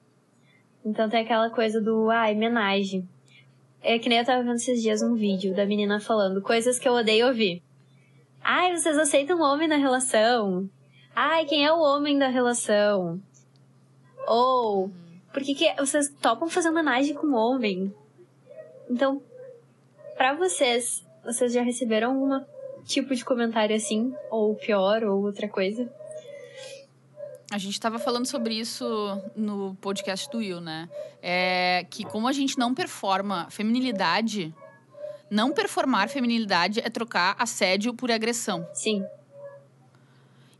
Então tem aquela coisa do, ah, homenagem. É que nem eu tava vendo esses dias um vídeo da menina falando coisas que eu odeio ouvir. Ai, vocês aceitam o homem na relação? Ai, quem é o homem da relação? Ou, por que, que vocês topam fazer homenagem com o homem? Então, pra vocês, vocês já receberam algum tipo de comentário assim? Ou pior, ou outra coisa? A gente tava falando sobre isso no podcast do Will, né? É que como a gente não performa feminilidade, não performar feminilidade é trocar assédio por agressão. Sim.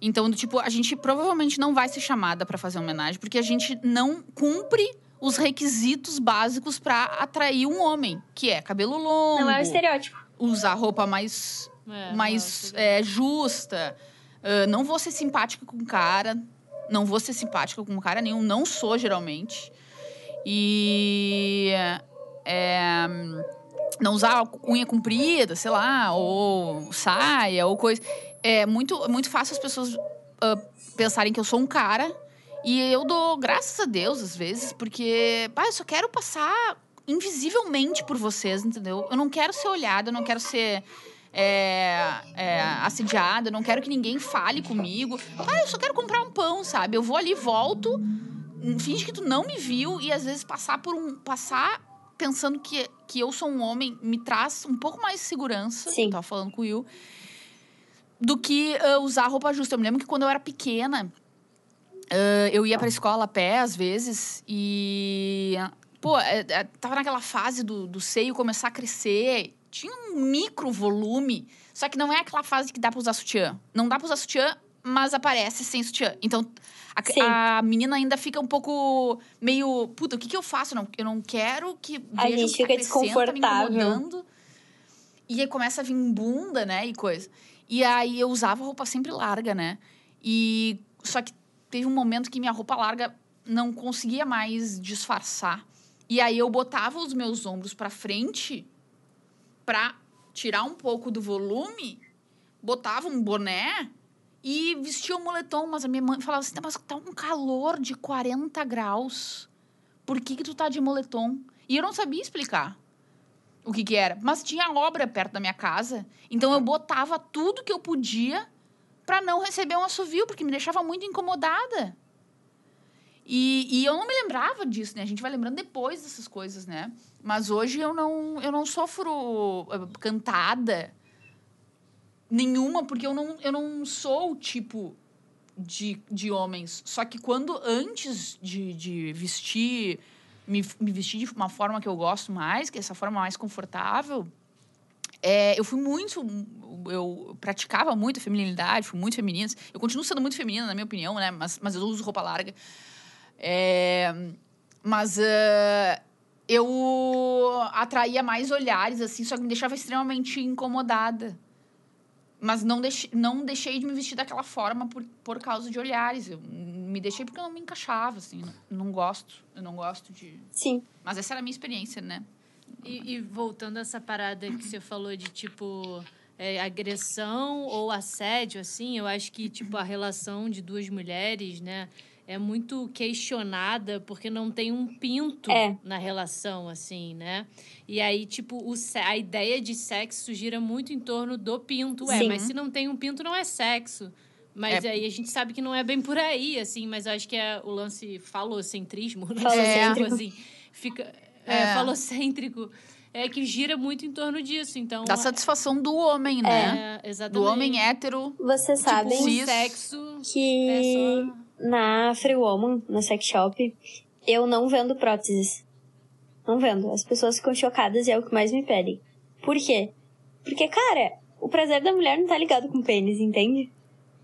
Então, tipo, a gente provavelmente não vai ser chamada pra fazer homenagem, porque a gente não cumpre os requisitos básicos pra atrair um homem, que é cabelo longo, Não é o estereótipo. usar roupa mais, É, mais não, é, justa, ah, não vou ser simpática com o cara, não vou ser simpática com cara nenhum, não sou geralmente. E é, não usar unha comprida, sei lá, ou saia, ou coisa. É muito, muito fácil as pessoas ah, pensarem que eu sou um cara. E eu dou graças a Deus, às vezes, porque pá, eu só quero passar invisivelmente por vocês, entendeu? Eu não quero ser olhada, eu não quero ser é, é, assediada, eu não quero que ninguém fale comigo. Ah, eu só quero comprar um pão, sabe? Eu vou ali, volto, finge que tu não me viu e às vezes passar por um. passar pensando que, que eu sou um homem me traz um pouco mais de segurança. Sim. Eu tava falando com o Will. Do que ah, usar roupa justa. Eu me lembro que quando eu era pequena, ah, eu ia pra escola a pé, às vezes, e. Pô, é, é, tava naquela fase do, do seio começar a crescer. Tinha um micro volume. Só que não é aquela fase que dá pra usar sutiã. Não dá pra usar sutiã, mas aparece sem sutiã. Então, a, a menina ainda fica um pouco meio. Puta, o que, que eu faço? Eu não, eu não quero que A gente que fica tá crescendo, tá me desconfortável. incomodando. E aí começa a vir bunda, né? E coisa. E aí eu usava roupa sempre larga, né? E só que teve um momento que minha roupa larga não conseguia mais disfarçar. E aí eu botava os meus ombros pra frente pra tirar um pouco do volume, botava um boné e vestia um moletom. Mas a minha mãe falava assim: mas tá um calor de 40 graus. Por que, que tu tá de moletom? E eu não sabia explicar o que, que era. Mas tinha obra perto da minha casa. Então eu botava tudo que eu podia pra não receber um assovio, porque me deixava muito incomodada. E, e eu não me lembrava disso, né? A gente vai lembrando depois dessas coisas, né? Mas hoje eu não, eu não sofro eh, cantada nenhuma, porque eu não, eu não sou o tipo de, de homens. Só que quando, antes de, de vestir, me, me vestir de uma forma que eu gosto mais, que é essa forma mais confortável, é, eu fui muito. Eu praticava muito a feminilidade, fui muito feminina. Eu continuo sendo muito feminina, na minha opinião, né? Mas, mas eu uso roupa larga. É, mas eh, eu atraía mais olhares, assim, só que me deixava extremamente incomodada. Mas não, deixe, não deixei de me vestir daquela forma por, por causa de olhares. Eu me deixei porque eu não me encaixava, assim. Não, não gosto. Eu não gosto de. Sim. Mas essa era a minha experiência, né? E, e voltando a essa parada que você falou de tipo é, agressão ou assédio, assim, eu acho que tipo a relação de duas mulheres, né, é muito questionada porque não tem um pinto É. na relação, assim, né? E aí, tipo, o, a ideia de sexo gira muito em torno do pinto. É, Sim. mas se não tem um pinto, não é sexo. Mas É. aí a gente sabe que não é bem por aí, assim, mas eu acho que é o lance falocentrismo, (laughs) né? Falocêntrico. assim, fica é, É. falocêntrico, é que gira muito em torno disso. Então, Da satisfação do homem, né? é, exatamente. Do homem hétero. Vocês Tipo, sabem o cis. sexo que é só na Free Woman, na sex shop, eu não vendo próteses. Não vendo. As pessoas ficam chocadas e é o que mais me pedem. Por quê? Porque, cara, o prazer da mulher não tá ligado com pênis, entende?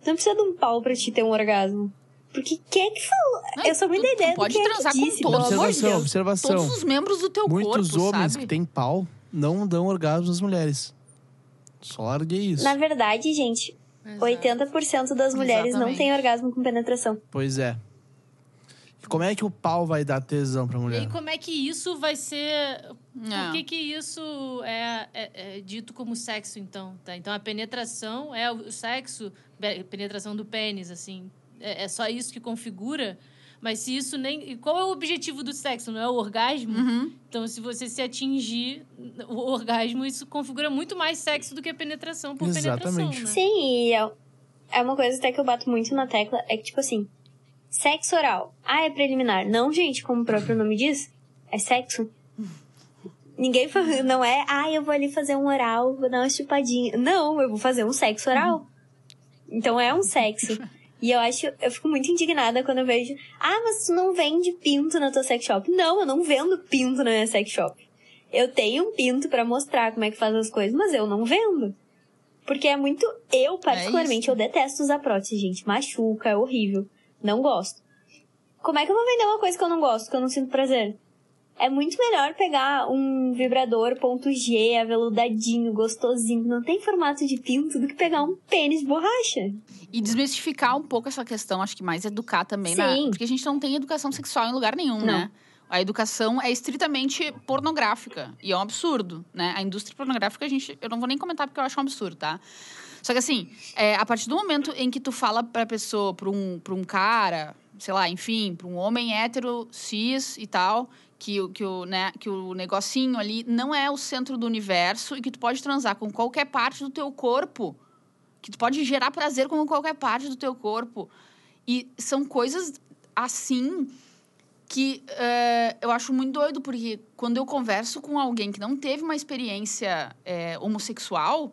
Tu não precisa de um pau pra te ter um orgasmo. Porque quem é que falou? Não, eu sou muito tu- tu ideia do pode é que transar com disse, todos. Observação, Deus. observação. Todos os membros do teu Muitos corpo, homens sabe? que têm pau não dão orgasmo às mulheres. Só larguei isso. Na verdade, gente, Exato. 80% das mulheres não Exatamente. têm orgasmo com penetração. Pois é. E como é que o pau vai dar tesão pra E mulher? aí, como é que isso vai ser. Por É. que, que isso é, é- é dito como sexo, então? Tá? Então, a penetração é o sexo, penetração do pênis, assim. É, é só isso que configura. Mas se isso nem. e Qual é o objetivo do sexo? Não é o orgasmo? Uhum. Então, se você se atingir o orgasmo, isso configura muito mais sexo do que a penetração por Exatamente. penetração, né? Sim, e é, é uma coisa até que eu bato muito na tecla, é que, tipo assim, sexo oral. Ah, é preliminar. Não, gente, como o próprio nome diz, é sexo. Ninguém não é, ah, eu vou ali fazer um oral, vou dar uma chupadinha. Não, eu vou fazer um sexo oral. Então é um sexo. E eu acho, eu fico muito indignada quando eu vejo, ah, mas tu não vende pinto na tua sex shop. Não, eu não vendo pinto na minha sex shop. Eu tenho um pinto pra mostrar como é que faz as coisas, mas eu não vendo. Porque é muito. Eu, particularmente, isso. eu detesto usar prótese, gente. Machuca, é horrível. Não gosto. Como é que eu vou vender uma coisa que eu não gosto, que eu não sinto prazer? É muito melhor pegar um vibrador ponto G, aveludadinho, gostosinho, que não tem formato de pinto, do que pegar um pênis de borracha. E desmistificar um pouco essa questão, acho que mais educar também. Na... Sim. Porque a gente não tem educação sexual em lugar nenhum, Não. né? A educação é estritamente pornográfica. E é um absurdo, né? A indústria pornográfica, a gente. Eu não vou nem comentar porque eu acho um absurdo, tá? Só que assim, é, a partir do momento em que tu fala pra pessoa, pra um, pra um cara, sei lá, enfim, pra um homem hétero, cis e tal, que, o- que, o, né, que o negocinho ali não é o centro do universo e que tu pode transar com qualquer parte do teu corpo que tu pode gerar prazer com qualquer parte do teu corpo. E são coisas assim que eh, eu acho muito doido, porque quando eu converso com alguém que não teve uma experiência eh, homossexual,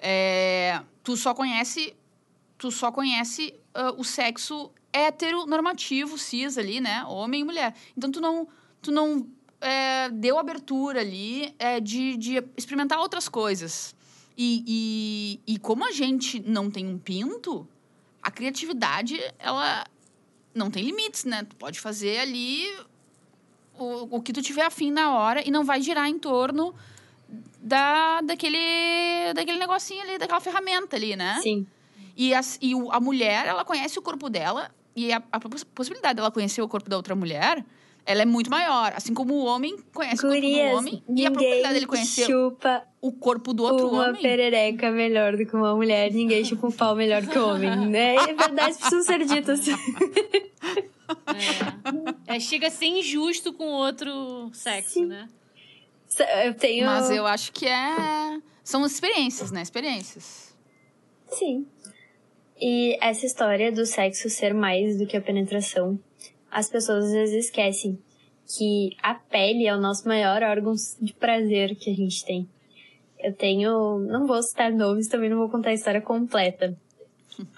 eh, tu só conhece tu só conhece ah, o sexo heteronormativo, cis ali, né? Homem e mulher. Então tu não, tu não eh, deu abertura ali eh, de, de experimentar outras coisas. E, e, e como a gente não tem um pinto, a criatividade, ela não tem limites, né? Tu pode fazer ali o, o que tu tiver afim na hora e não vai girar em torno da, daquele, daquele negocinho ali, daquela ferramenta ali, né? Sim. E, as- e o- a mulher, ela conhece o corpo dela e a, a poss- possibilidade dela conhecer o corpo da outra mulher, ela é muito maior. Assim como o homem conhece o corpo Gurias, do homem e a probabilidade dele conhecer chupa o corpo do outro uma homem... perereca melhor do que uma mulher. Ninguém chupa um pau melhor que o homem, né? É verdade, precisam ser ditas. É. É, chega a ser injusto com outro sexo, Sim. né? Eu tenho... Mas eu acho que é... São experiências, né? Experiências. Sim. E essa história do sexo ser mais do que a penetração, as pessoas às vezes esquecem que a pele é o nosso maior órgão de prazer que a gente tem. Eu tenho, não vou citar nomes, também não vou contar a história completa.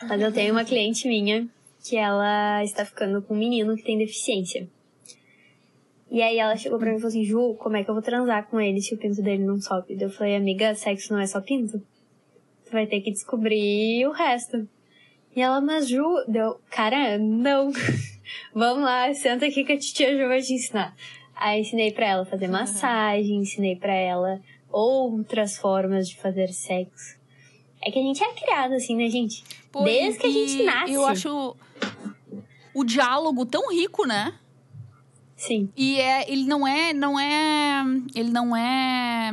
Mas eu tenho uma cliente minha que ela está ficando com um menino que tem deficiência. E aí ela chegou pra mim e falou assim, Ju, como é que eu vou transar com ele se o pinto dele não sobe? Eu falei, amiga, sexo não é só pinto? Tu vai ter que descobrir o resto. E ela, mas Ju, deu, cara, não. (laughs) Vamos lá, senta aqui que a titia Ju vai te ensinar. Aí ensinei pra ela fazer massagem, ensinei pra ela outras formas de fazer sexo. É que a gente é criado assim, né, gente? Pô, Desde que a gente nasce. Eu acho o diálogo tão rico, né? Sim. E é, ele não é, não é, ele não é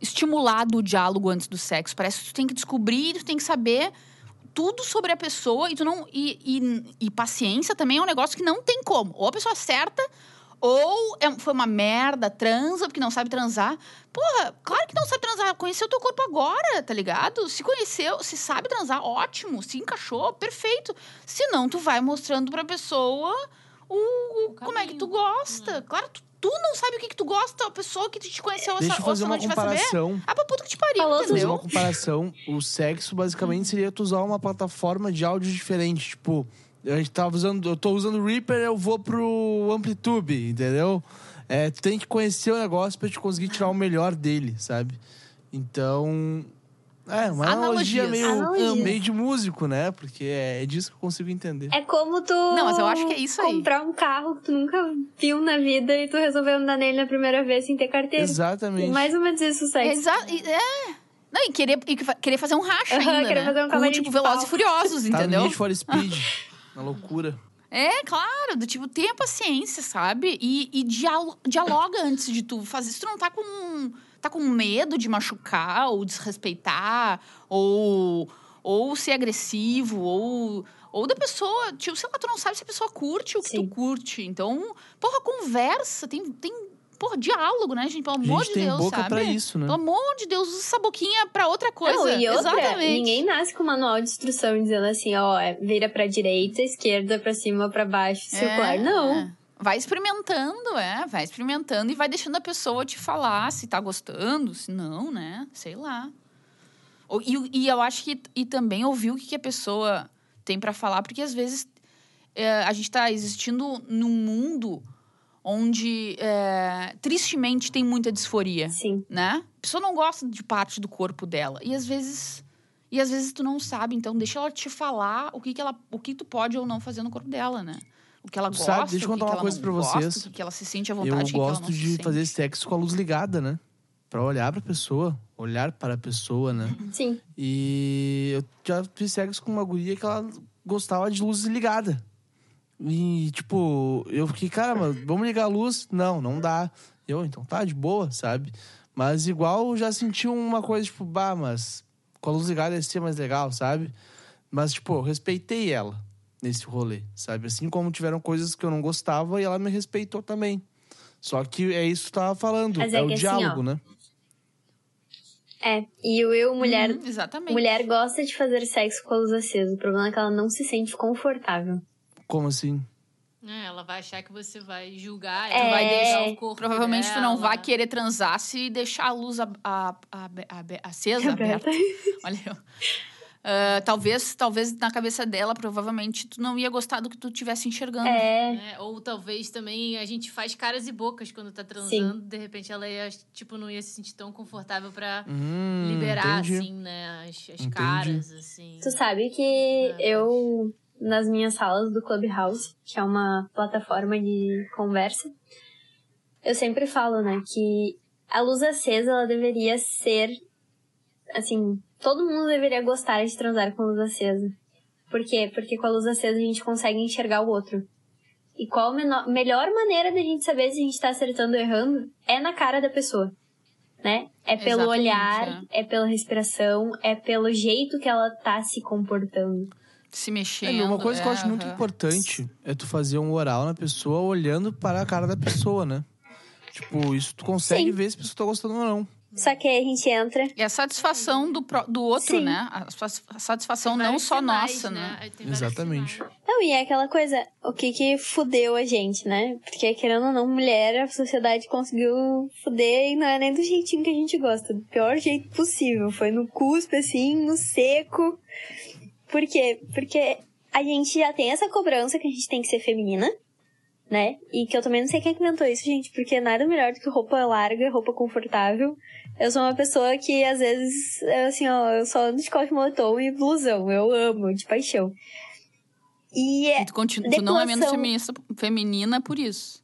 estimulado o diálogo antes do sexo. Parece que tu tem que descobrir, tu tem que saber tudo sobre a pessoa e tu não e, e, e paciência também é um negócio que não tem como. Ou a pessoa acerta ou é- foi uma merda, transa porque não sabe transar. Porra, claro que não sabe transar. Conheceu o teu corpo agora, tá ligado? Se conheceu, se sabe transar, ótimo. Se encaixou, perfeito. Se não, tu vai mostrando pra pessoa o, O como é que tu gosta. Claro, tu, tu não sabe o que, que tu gosta, a pessoa que te conheceu Deixa eu essa, fazer ou uma não te vai saber. comparação. Ah, pra puta que te pariu, Falou Fazer entendeu? uma comparação, o sexo basicamente seria tu usar uma plataforma de áudio diferente. Tipo, a gente tava usando, eu tô usando o Reaper, eu vou pro Amplitude, entendeu? É, tu tem que conhecer o negócio pra te conseguir tirar o melhor dele, sabe? Então. É, uma analogia meio, meio de músico, né? Porque é, é disso que eu consigo entender. É como tu. Não, mas eu acho que é isso aí. Comprar um carro que tu nunca viu na vida e tu resolveu andar nele na primeira vez sem ter carteira. Exatamente. Mais ou menos isso, sexo. Exato. É. Não, e querer, e querer fazer um racha ainda, querer né? fazer um Com, cavalinho tipo, de Velozes pau. e Furiosos, Tá no entendeu? Need for Speed. Uma loucura. É, claro, do tipo, tenha paciência, sabe? E, e dialo- dialoga antes de tu fazer. Se tu não tá com, tá com medo de machucar, ou desrespeitar, ou, ou ser agressivo, ou, ou da pessoa, tipo, sei lá, tu não sabe se a pessoa curte o que Sim. tu curte. Então, porra, conversa, tem, tem porra, diálogo, né, gente? Pelo amor de tem Deus, boca sabe? pra isso, né? Pelo amor de Deus, usa essa boquinha pra outra coisa. Não, e outra, Exatamente. ninguém nasce com manual de instrução dizendo assim, ó, é, vira pra direita, esquerda, pra cima, pra baixo, circular. É, Não. é. Vai experimentando, é. Vai experimentando e vai deixando a pessoa te falar se tá gostando, se não, né? Sei lá. E, e eu acho que e também ouvir o que, que a pessoa tem pra falar, porque às vezes é, a gente tá existindo num mundo onde, é, tristemente, tem muita disforia Sim. né? A pessoa não gosta de parte do corpo dela. E às vezes. E às vezes tu não sabe, então deixa ela te falar o que, que ela, o que tu pode ou não fazer no corpo dela, né? O que ela gosta, Sabe, deixa eu contar uma coisa gosta, vocês. o que, ela se sente à Eu vontade, ela gosto se de sente. fazer sexo com a luz ligada, né? Pra olhar pra pessoa. Olhar para a pessoa, né? (clears throat) Sim. E eu já fiz sexo com uma guria que ela gostava de luz ligada. E, tipo, eu fiquei, cara, mas vamos ligar a luz? Não, não dá. Eu, então tá, de boa, sabe? Mas igual eu já senti uma coisa, tipo, bah, mas com a luz ligada ia ser mais legal, sabe? Mas, tipo, eu respeitei ela nesse rolê, sabe? Assim como tiveram coisas que eu não gostava e ela me respeitou também. Só que é isso que tu tava falando, é, é o assim, diálogo, ó, né? É. E o eu, mulher, Uhum, exatamente. mulher gosta de fazer sexo com a luz acesa. O problema é que ela não se sente confortável. Como assim? É, ela vai achar que você vai julgar, É. ela vai deixar o corpo Provavelmente tu não dela. vai querer transar se deixar a luz a, a, a- a- acesa, (laughs) aberta. Olha eu. Ah, talvez, talvez na cabeça dela, provavelmente, tu não ia gostar do que tu estivesse enxergando. É. É, ou talvez também a gente faz caras e bocas quando tá transando. De repente ela ia, tipo, não ia se sentir tão confortável pra Hum, liberar, entendi. assim, né? As, as caras, assim. Tu sabe que eu, nas minhas salas do Clubhouse, que é uma plataforma de conversa, eu sempre falo, né, que a luz acesa, ela deveria ser, assim, todo mundo deveria gostar de transar com a luz acesa. Por quê? Porque com a luz acesa a gente consegue enxergar o outro. E qual a menor- melhor maneira da gente saber se a gente tá acertando ou errando é na cara da pessoa. Né? É pelo Exatamente, olhar, é pela respiração, é pelo jeito que ela tá se comportando. Se É, mexendo. meu, uma coisa que eu acho é, muito aham. importante é tu fazer um oral na pessoa olhando para a cara da pessoa, né? Tipo, isso tu consegue Sim. ver se a pessoa tá gostando ou não. Só que aí a gente entra. É a satisfação do, do outro, Sim. né? A sa- a satisfação não só sinais, nossa, né? Vários Exatamente. sinais. Não, e é aquela coisa, o que que fudeu a gente, né? Porque, querendo ou não, mulher, a sociedade conseguiu fuder e não é nem do jeitinho que a gente gosta. Do pior jeito possível. Foi no cuspe, assim, no seco. Por quê? Porque a gente já tem essa cobrança que a gente tem que ser feminina, né? E que eu também não sei quem é que inventou isso, gente, porque nada melhor do que roupa larga, roupa confortável. Eu sou uma pessoa que, às vezes, é assim, ó, eu só ando de coque moletom e blusão. Eu amo, de paixão. E é, tu, continua, tu não é menos Depilação. feminista, feminina por isso.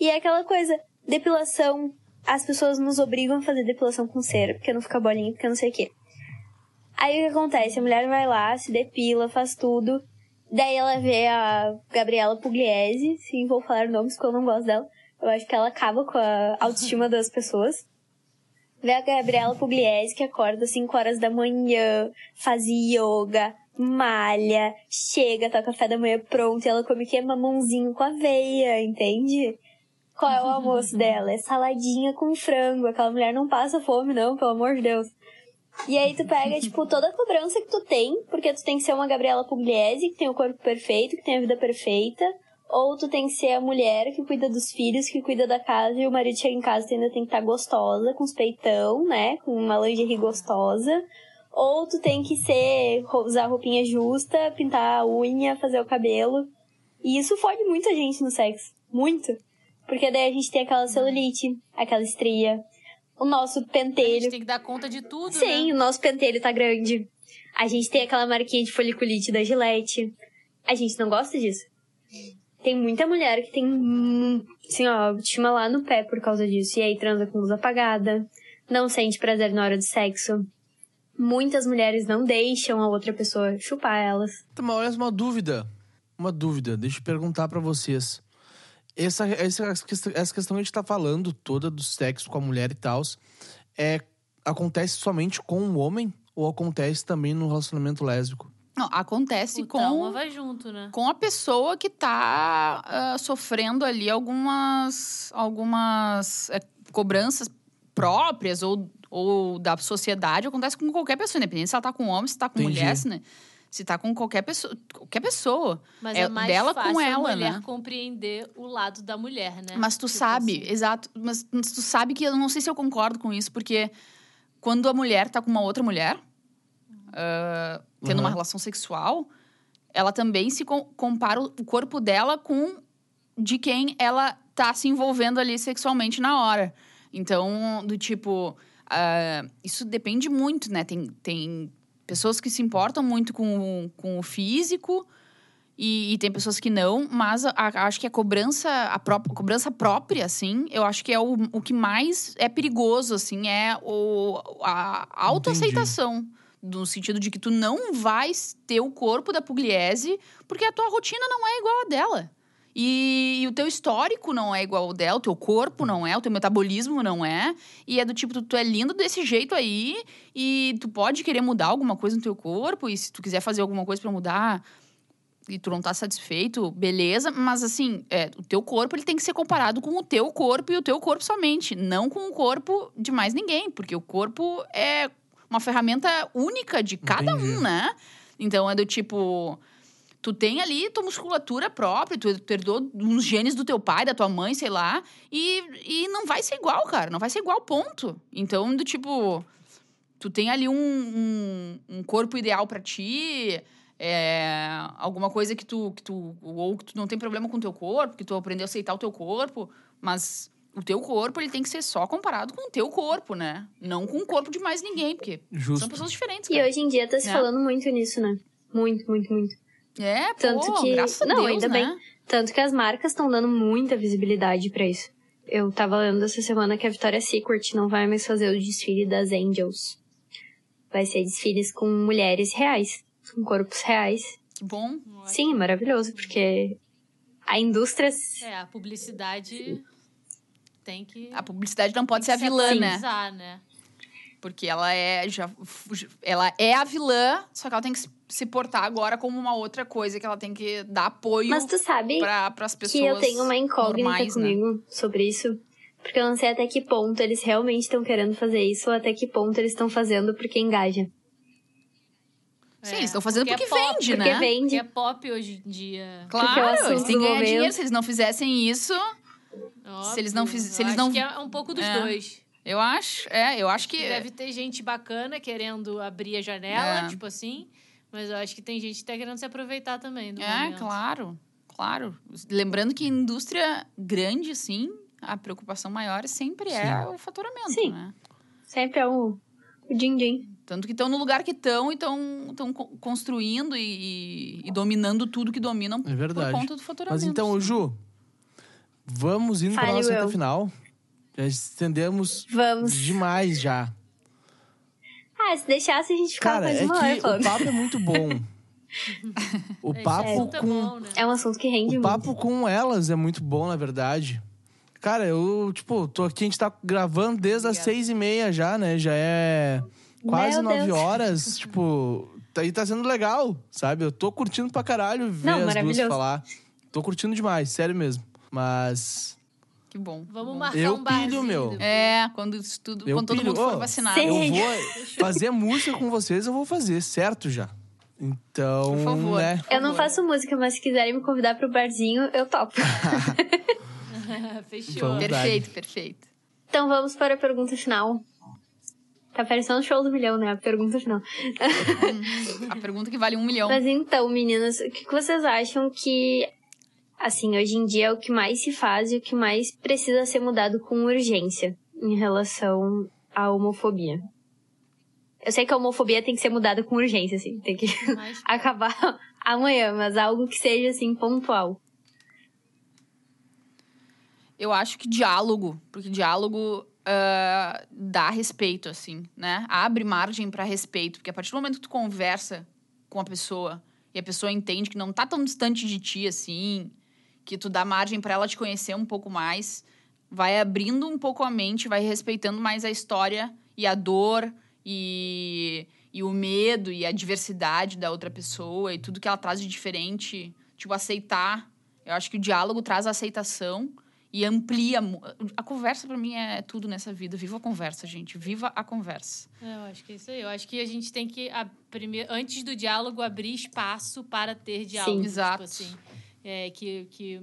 E é aquela coisa, depilação, as pessoas nos obrigam a fazer depilação com cera, porque não fica bolinha, porque não sei o quê. Aí o que acontece? A mulher vai lá, se depila, faz tudo. Daí ela vê a Gabriela Pugliese, sim, vou falar nomes porque eu não gosto dela. Eu acho que ela acaba com a (laughs) autoestima das pessoas. Vê a Gabriela Pugliese que acorda às 5 horas da manhã, faz yoga, malha, chega, tá o café da manhã pronto e ela come que é mamãozinho com aveia, entende? Qual é o almoço (laughs) dela? É saladinha com frango. Aquela mulher não passa fome, não, pelo amor de Deus. E aí tu pega, (laughs) tipo, toda a cobrança que tu tem, porque tu tem que ser uma Gabriela Pugliese, que tem o corpo perfeito, que tem a vida perfeita, ou tu tem que ser a mulher que cuida dos filhos, que cuida da casa, e o marido chega em casa e ainda tem que estar tá gostosa, com os peitão, né, com uma lingerie gostosa, ou tu tem que ser, usar roupinha justa, pintar a unha, fazer o cabelo. E isso fode muita gente no sexo. Muito. Porque daí a gente tem aquela celulite, aquela estria, o nosso A gente pentelho. tem que dar conta de tudo, Sim, né? o nosso pentelho tá grande. A gente tem aquela marquinha de foliculite da Gillette. A gente não gosta disso. Tem muita mulher que tem, hum, assim, ó, autoestima lá no pé por causa disso. E aí transa com luz apagada, não sente prazer na hora do sexo. Muitas mulheres não deixam a outra pessoa chupar elas. Mas olha uma dúvida. Uma dúvida. Deixa eu perguntar pra vocês. Essa, essa, essa questão- que a gente tá falando, toda do sexo com a mulher e tal, é, acontece somente com o homem ou acontece também no relacionamento lésbico? Não, acontece O com, vai junto, né? com a pessoa que tá ah, sofrendo ali algumas, algumas é, cobranças próprias ou, ou da sociedade. Acontece com qualquer pessoa, independente se ela tá com homem, se tá com Entendi. mulher, se, né? se tá com qualquer pessoa. Qualquer pessoa. Mas É é, mais dela com fácil ela, a mulher né? compreender o lado da mulher, né? Mas tu Tipo sabe, assim. exato. Mas tu sabe que eu não sei se eu concordo com isso, porque quando a mulher tá com uma outra mulher, ah, tendo Uhum. uma relação sexual, ela também se com- compara o corpo dela com de quem ela tá se envolvendo ali sexualmente na hora. Então, do tipo, ah, isso depende muito, né? Tem, tem pessoas que se importam muito com, o- com o físico e, e tem pessoas que não, mas a- a- acho que a cobrança, a pró- cobrança própria, assim, eu acho que é o, o que mais é perigoso, assim, é o, a autoaceitação. No sentido de que tu não vais ter o corpo da Pugliese porque a tua rotina não é igual a dela. E, e o teu histórico não é igual ao dela, o teu corpo não é, o teu metabolismo não é. E é do tipo, tu, tu é lindo desse jeito aí, e tu pode querer mudar alguma coisa no teu corpo, e se tu quiser fazer alguma coisa pra mudar, e tu não tá satisfeito, beleza, mas assim, é, o teu corpo ele tem que ser comparado com o teu corpo e o teu corpo somente, não com o corpo de mais ninguém, porque o corpo é uma ferramenta única de cada Entendi. um, né? Então é do tipo, tu tem ali tua musculatura própria, tu, tu herdou uns genes do teu pai, da tua mãe, sei lá, e, e não vai ser igual, cara, não vai ser igual, ponto. Então, do tipo, tu tem ali um, um, um corpo ideal pra ti, é, alguma coisa que tu, que tu. Ou que tu não tem problema com o teu corpo, que tu aprendeu a aceitar o teu corpo, mas o teu corpo ele tem que ser só comparado com o teu corpo, né? Não com o corpo de mais ninguém, porque Justo. são pessoas diferentes. E Cara. hoje em dia tá se Né? falando muito nisso, né? Muito, muito, muito. É, Tanto pô, que- graças a não, Deus, ainda né? bem. Tanto que as marcas estão dando muita visibilidade pra isso. Eu tava lendo essa semana que a Victoria's Secret não vai mais fazer o desfile das Angels. Vai ser desfiles com mulheres reais, com corpos reais. Que bom. Sim, é maravilhoso, porque a indústria. É, a publicidade tem que. A publicidade não pode ser a vilã, se né? né? Porque ela é já ela é a vilã, só que ela tem que se- portar agora como uma outra coisa que ela tem que dar apoio Mas tu sabe para as pessoas que eu tenho uma incógnita normais, né? comigo sobre isso. Porque eu não sei até que ponto eles realmente estão querendo fazer isso ou até que ponto eles estão fazendo porque engaja. Sim, eles estão fazendo porque, é pop, vende, Porque né? vende. Porque é pop hoje em dia. Porque é Claro, eles têm ganhar dinheiro. Se eles não fizessem isso, Óbvio. Se eles não fiz- se Eu eles acho não- que é um pouco dos É. dois. eu acho, é, eu acho que Deve ter gente bacana querendo abrir a janela, É. tipo assim. Mas eu acho que tem gente que tá querendo se aproveitar também do É, momento. claro, claro. Lembrando que indústria grande, assim, a preocupação maior sempre é o faturamento, Sim. né? Sempre é o, o din-din. Tanto que estão no lugar que estão e estão construindo e, e dominando tudo que dominam É verdade. por conta do faturamento. Mas então, Ju, vamos indo para nossa reta final. Já estendemos Vamos. demais já. Ah, se deixasse a gente ficava Cara, mais é uma hora que o papo é muito bom. (laughs) O Esse papo assunto é com bom, né? É um assunto que rende O muito. papo com elas é muito bom, na verdade. Cara, eu, tipo, tô aqui, a gente tá gravando desde as Obrigada. seis e meia já, né? Já é quase Meu nove Deus. horas. (laughs) tipo, tá- aí tá sendo legal, sabe? Eu tô curtindo pra caralho ver Não, as duas falar. Tô curtindo demais, sério mesmo. Mas Que bom. Vamos marcar Eu um barzinho. pilho, meu. É, quando isso tudo, Eu quando todo pilho. mundo for vacinado. Sim. eu vou fazer música com vocês, eu vou fazer, certo já. Então, Por favor. né? Eu não faço música, mas se quiserem me convidar pro barzinho, eu topo. (laughs) Fechou. Vamos. Perfeito, perfeito. Então vamos para a pergunta final. Tá parecendo um show do milhão, né? A pergunta final. A pergunta que vale um milhão. Mas então, meninas, o que vocês acham que, assim, hoje em dia é o que mais se faz e o que mais precisa ser mudado com urgência em relação à homofobia? Eu sei que a homofobia tem que ser mudada com urgência, assim, tem que Mas (laughs) acabar amanhã, mas algo que seja, assim, pontual. Eu acho que diálogo, porque diálogo ah, dá respeito, assim, né? Abre margem pra respeito, porque a partir do momento que tu conversa com a pessoa e a pessoa entende que não tá tão distante de ti assim, que tu dá margem pra ela te conhecer um pouco mais, vai abrindo um pouco a mente, vai respeitando mais a história e a dor e, e o medo e a diversidade da outra pessoa e tudo que ela traz de diferente, tipo aceitar. Eu acho que o diálogo traz a aceitação e amplia. A conversa, pra mim, é tudo nessa vida. Viva a conversa, gente. Viva a conversa. É, eu acho que é isso aí. Eu acho que a gente tem que, a primeir, antes do diálogo, abrir espaço para ter diálogo. Sim. Exato. Tipo assim, é, que, que,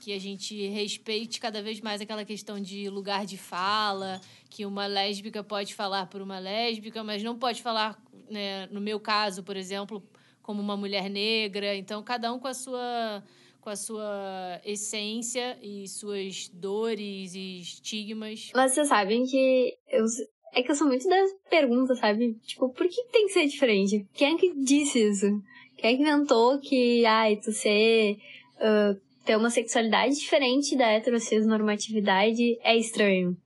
que a gente respeite cada vez mais aquela questão de lugar de fala, que uma lésbica pode falar por uma lésbica, mas não pode falar, né, no meu caso, por exemplo, como uma mulher negra. Então, cada um com a sua com a sua essência e suas dores e estigmas. Mas vocês sabem que eu, é que eu sou muito das perguntas, sabe? Tipo, por que tem que ser diferente? Quem é que disse isso? Quem é que inventou que, ai, tu ser. ah, ter uma sexualidade diferente da heterossexunormatividade é estranho?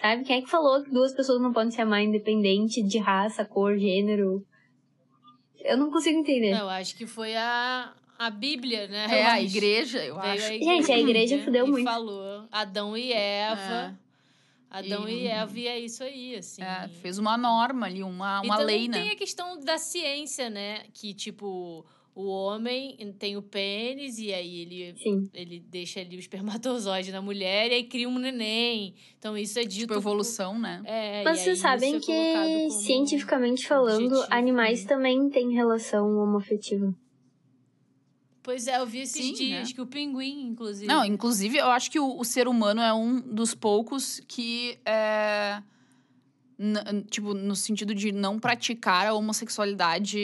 Sabe? Quem é que falou que duas pessoas não podem se amar independente de raça, cor, gênero? Eu não consigo entender. Não, eu acho que foi a, a Bíblia, né? É, a igreja, eu Veio acho. Gente, a igreja né? fudeu e muito. falou Adão e Eva. Adão e... E- Eva, e é isso aí, assim. É, fez uma norma ali, uma, uma e também lei, né? tem a questão da ciência, né? Que, tipo, o homem tem o pênis e aí ele, Sim. ele deixa ali o espermatozoide na mulher e aí cria um neném. Então, isso é dito... Tipo, evolução, né? É, Mas vocês sabem isso é que, cientificamente falando, objetivo, animais né? também têm relação homoafetiva. Pois é, eu vi esses Sim, dias né? que o pinguim, inclusive... Não, inclusive, eu acho que o, o ser humano é um dos poucos que é. Tipo, no sentido de não praticar a homossexualidade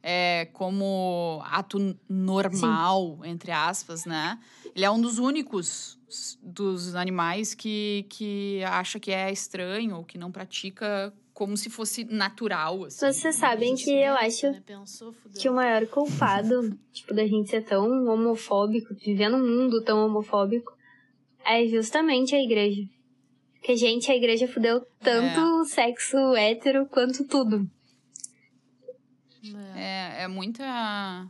é, como ato normal, entre aspas, né? Ele é um dos únicos dos animais que, que acha que é estranho ou que não pratica como se fosse natural, assim. Vocês sabem que eu acho Né? Que o maior culpado, (laughs) tipo, da gente ser tão homofóbico, viver num mundo tão homofóbico, é justamente a igreja. Porque, gente, a igreja fudeu tanto o sexo hétero quanto tudo. É. É, é muita.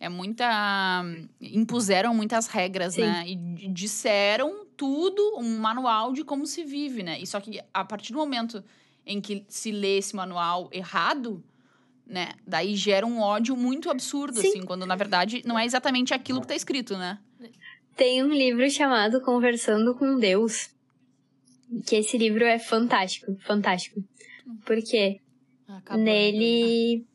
É muita. Impuseram muitas regras, Sim. né? E disseram tudo, um manual de como se vive, né? E só que a partir do momento em que se lê esse manual errado, né? Daí gera um ódio muito absurdo, Sim. assim, quando na verdade não é exatamente aquilo que tá escrito, né? Tem um livro chamado Conversando com Deus. Que esse livro é fantástico, fantástico. Porque Acabou, né? Nele,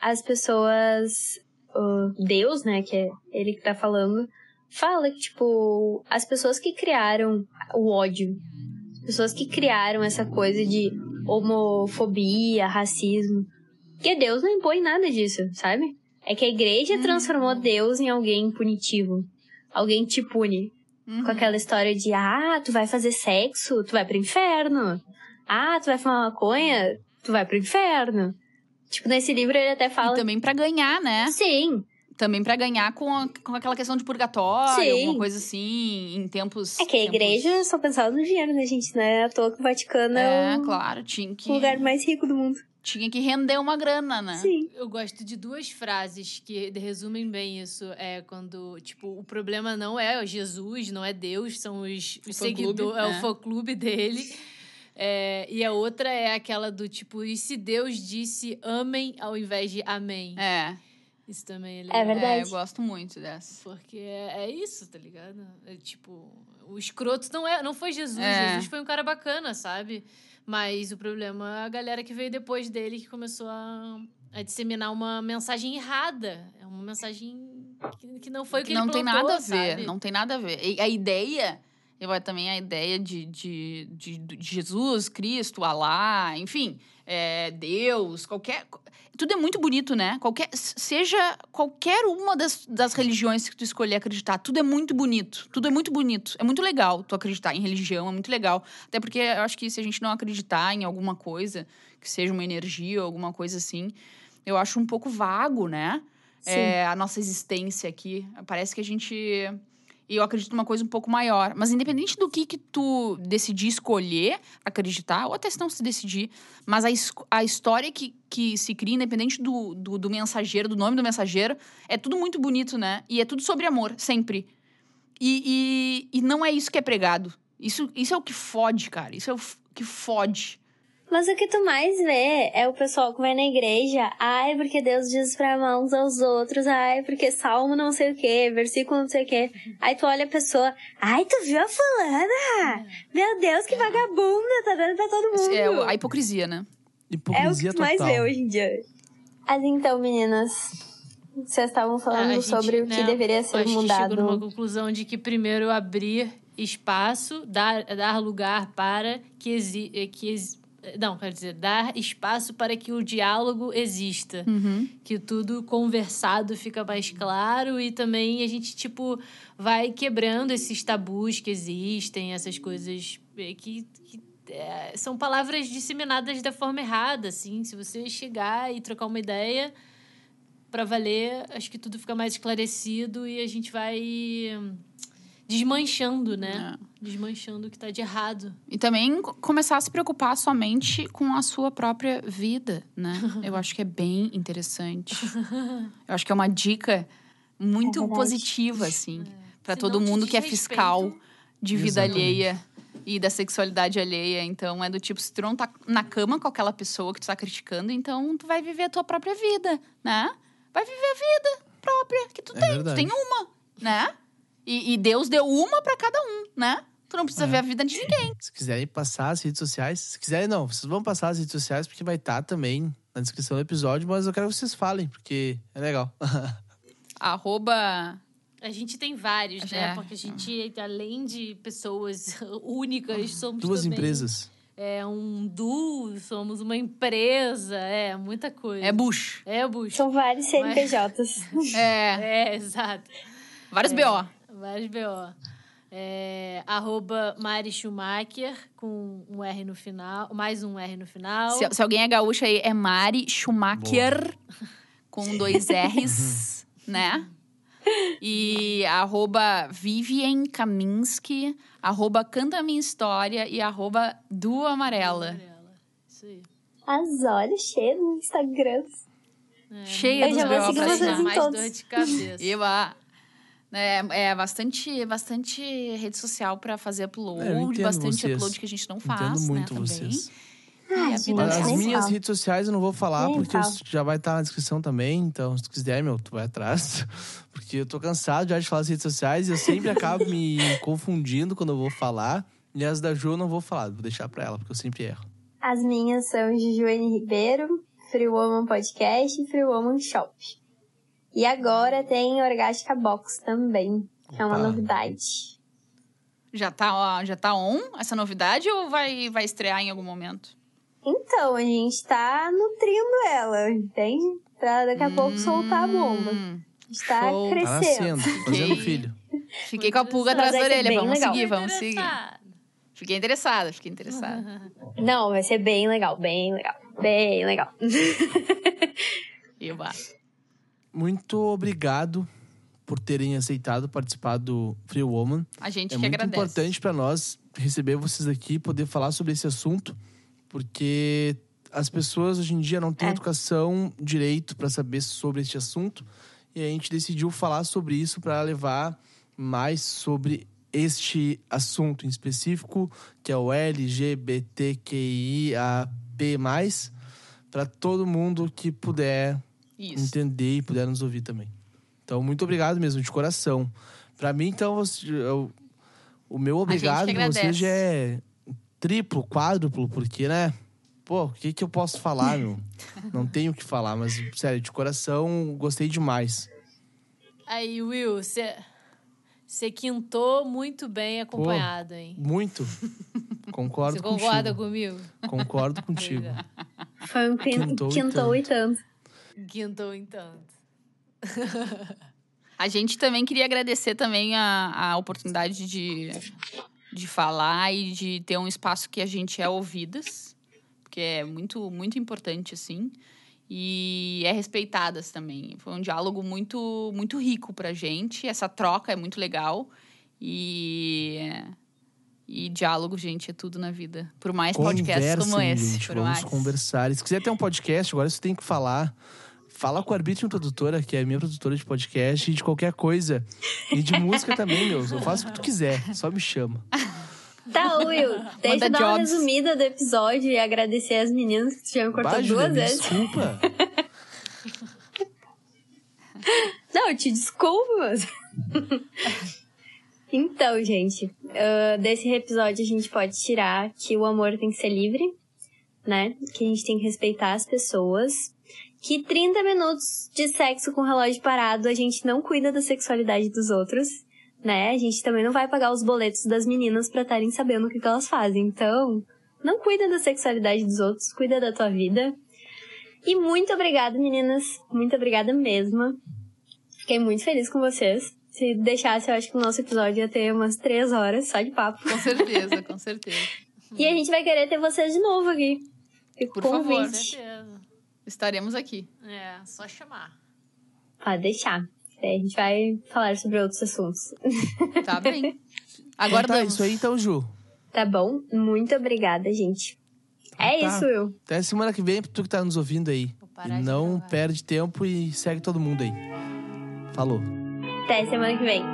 as pessoas. o Deus, né, que é ele que tá falando, fala que, tipo, as pessoas que criaram o ódio, as pessoas que criaram essa coisa de homofobia, racismo, que Deus não impõe nada disso, sabe? É que a igreja Uhum. transformou Deus em alguém punitivo. Alguém te pune. Uhum. Com aquela história de, ah, tu vai fazer sexo, tu vai pro inferno. Ah, tu vai fumar maconha, tu vai pro inferno. Tipo, nesse livro ele até E fala. também pra ganhar, né? Sim, Também pra ganhar com, a- com aquela questão de purgatório, Sim. alguma coisa assim, em tempos. é que a tempos- igreja só pensava no dinheiro, né, gente? Não é à toa que o Vaticano é, É, o claro, tinha que. lugar mais rico do mundo. tinha que render uma grana, né? Sim. Eu gosto de duas frases que resumem bem isso. É quando, tipo, o problema não é Jesus, não é Deus, são os, os seguidores, é né? o fã-clube dele. É, e a outra é aquela do tipo, e se Deus disse amém ao invés de amém? É, Isso também é É legal. verdade. é, eu gosto muito dessa. Porque é, é isso, tá ligado? É tipo, o escroto não, é, não foi Jesus. É. Jesus foi um cara bacana, sabe? Mas o problema é a galera que veio depois dele que começou a, a disseminar uma mensagem errada. É uma mensagem que, que não foi o que não ele tem plantou, nada a ver, sabe? não tem nada a ver. E a ideia, eu também a ideia de, de, de, de Jesus, Cristo, Alá, enfim, é, Deus, qualquer. Tudo é muito bonito, né? Qualquer, seja qualquer uma das, das religiões que tu escolher acreditar, tudo é muito bonito. Tudo é muito bonito. É muito legal tu acreditar em religião, é muito legal. Até porque eu acho que se a gente não acreditar em alguma coisa, que seja uma energia ou alguma coisa assim, eu acho um pouco vago, né? É, a nossa existência aqui. Parece que a gente. E eu acredito numa coisa um pouco maior. Mas independente do que, que tu decidir escolher acreditar, ou até se não se decidir, mas a, a história que, que se cria, independente do, do, do mensageiro, do nome do mensageiro, é tudo muito bonito, né? E é tudo sobre amor, sempre. E, e, e não é isso que é pregado. Isso, isso é o que fode, cara. Isso é o que fode. Mas o que tu mais vê é o pessoal que vai na igreja. Ai, porque Deus diz pra amar uns aos outros. Ai, porque salmo não sei o quê, versículo não sei o quê. Aí tu olha a pessoa. Ai, tu viu a fulana? Meu Deus, que vagabunda, tá dando pra todo mundo. É o- a hipocrisia, né? É o Hipocrisia que tu mais vê hoje em dia. Mas então, meninas, vocês estavam falando A gente, sobre o que né, deveria ser que mudado. chegou numa conclusão de que primeiro abrir espaço, dar, dar lugar para que exista. Que exi- não, quer dizer, dar espaço para que o diálogo exista. Uhum. Que tudo conversado fica mais claro e também a gente, tipo, vai quebrando esses tabus que existem, essas coisas eh, que. que é, são palavras disseminadas da forma errada, assim. Se você chegar e trocar uma ideia, para valer, acho que tudo fica mais esclarecido e a gente vai desmanchando, né? Desmanchando o que tá de errado. E também co- começar a se preocupar somente com a sua própria vida, né? (laughs) Eu acho que é bem interessante. Eu acho que é uma dica muito É positiva, assim, pra Se todo mundo que é fiscal de vida Exatamente. alheia e da sexualidade alheia. Então, é do tipo, se tu não tá na cama com aquela pessoa que tu tá criticando, então tu vai viver a tua própria vida, né? Vai viver a vida própria que tu É tem. verdade. Tu tem uma, né? E, e Deus deu uma pra cada um, né? Tu não precisa É. ver a vida de ninguém. Se quiserem passar as redes sociais, se quiserem não, vocês vão passar as redes sociais porque vai estar também na descrição do episódio, mas eu quero que vocês falem, porque é legal. (laughs) Arroba. A gente tem vários, né? É. Porque a gente, além de pessoas (laughs) únicas, somos Duas também empresas. É um duo, somos uma empresa, é muita coisa. É Bush. É, Bush. São vários CNPJs. É. (laughs) É, exato. Vários BO. Vários BO. É, arroba Mari Schumacher, com um R no final, mais um R no final. Se, se alguém é gaúcha aí, é Mari Schumacher, com dois R's, né? E arroba Vivian Kaminski, arroba Canta Minha História e arroba Du Amarela. Amarela. Isso aí. As olhas cheias no Instagram. É, Cheia Eu dos já vou BO seguir pra vocês em mais todos. dor de cabeça. Eba. É, é bastante, bastante rede social pra fazer É, upload, entendo bastante vocês. upload que a gente não faz, Entendo né, muito também. vocês. Mas dessa- as nem minhas fala. redes sociais eu não vou falar, Nem porque isso já vai estar na descrição também. Então, se tu quiser, meu, tu vai atrás. (laughs) Porque eu tô cansado já de falar as redes sociais e eu sempre acabo me (laughs) confundindo quando eu vou falar. E as da Ju eu não vou falar, vou deixar pra ela, porque eu sempre erro. As minhas são Jujuene Ribeiro, Free Woman Podcast e Free Woman Shop. E agora tem Orgástica Box também, que é uma Opa. novidade. Já tá, ó, já tá on essa novidade ou vai, vai estrear em algum momento? Então, a gente tá nutrindo ela, entende? Pra daqui a pouco soltar a bomba. Hum, A gente tá show. Tá crescendo. nascendo, fazendo filho. Fiquei com a pulga atrás da orelha. Vamos legal. seguir, vamos seguir. Fiquei interessada, fiquei interessada. (laughs) Não, vai ser bem legal, bem legal, bem legal. Eba. (laughs) Muito obrigado por terem aceitado participar do Free Woman. A gente É que muito agradece. importante pra nós receber vocês aqui, poder falar sobre esse assunto, porque as pessoas hoje em dia não têm É. educação direito para saber sobre este assunto e a gente decidiu falar sobre isso para levar mais sobre este assunto em específico, que é o LGBTQIAP+, para todo mundo que puder Isso. entender e puder nos ouvir também. Então, muito obrigado mesmo, de coração. Para mim, então, você- eu- o meu obrigado pra você agradece. já é triplo, quádruplo, porque, né? Pô, o que, que eu posso falar, meu? (laughs) Não tenho o que falar, mas, sério, de coração, gostei demais. Aí, Will, você quintou muito bem acompanhado, hein? Muito. (laughs) Concordo Você concorda contigo. comigo? Concordo contigo. Foi um quin- Quintou quintou, e e tanto. Quintou em tanto. A gente também queria agradecer também a, a oportunidade de, de falar e de ter um espaço que a gente é ouvidas, porque é muito, muito importante, assim. E é respeitadas também. Foi um diálogo muito, muito rico pra gente. Essa troca é muito legal. E diálogo, gente, é tudo na vida. Por mais podcasts como esse. gente. por Vamos mais. conversar. E se quiser ter um podcast, agora você tem que falar. Fala com a Arbitrio Produtora, que é minha produtora de podcast, e de qualquer coisa. E de música (laughs) também, meu. Eu faço o que tu quiser. Só me chama. Tá, Will, deixa Manda eu dar uma jobs. resumida do episódio e agradecer as meninas que já me cortou Bah, Julia, duas vezes. desculpa. (laughs) Não, eu te desculpo, mas. (laughs) então, gente, ah, desse episódio a gente pode tirar que o amor tem que ser livre, né? Que a gente tem que respeitar as pessoas. Que 30 minutos de sexo com o relógio parado a gente não cuida da sexualidade dos outros, né? A gente também não vai pagar os boletos das meninas pra estarem sabendo o que, que elas fazem. Então, não cuida da sexualidade dos outros, cuida da tua vida. E muito obrigada, meninas. Muito obrigada mesmo. Fiquei muito feliz com vocês. Se deixasse, eu acho que o nosso episódio ia ter umas três horas só de papo. Com certeza, com certeza. (laughs) E a gente vai querer ter vocês de novo aqui. Fica o Por favor. Com convite. certeza. Estaremos aqui. É, só chamar. Pode deixar. Daí a gente vai falar sobre outros assuntos. Tá (laughs) bem. Então tá, isso aí então, Ju. Tá bom? Muito obrigada, gente. É Tá. isso, Will. Até semana que vem, pra tu que tá nos ouvindo aí. Não perde tempo e segue todo mundo aí. Falou. Até semana que vem.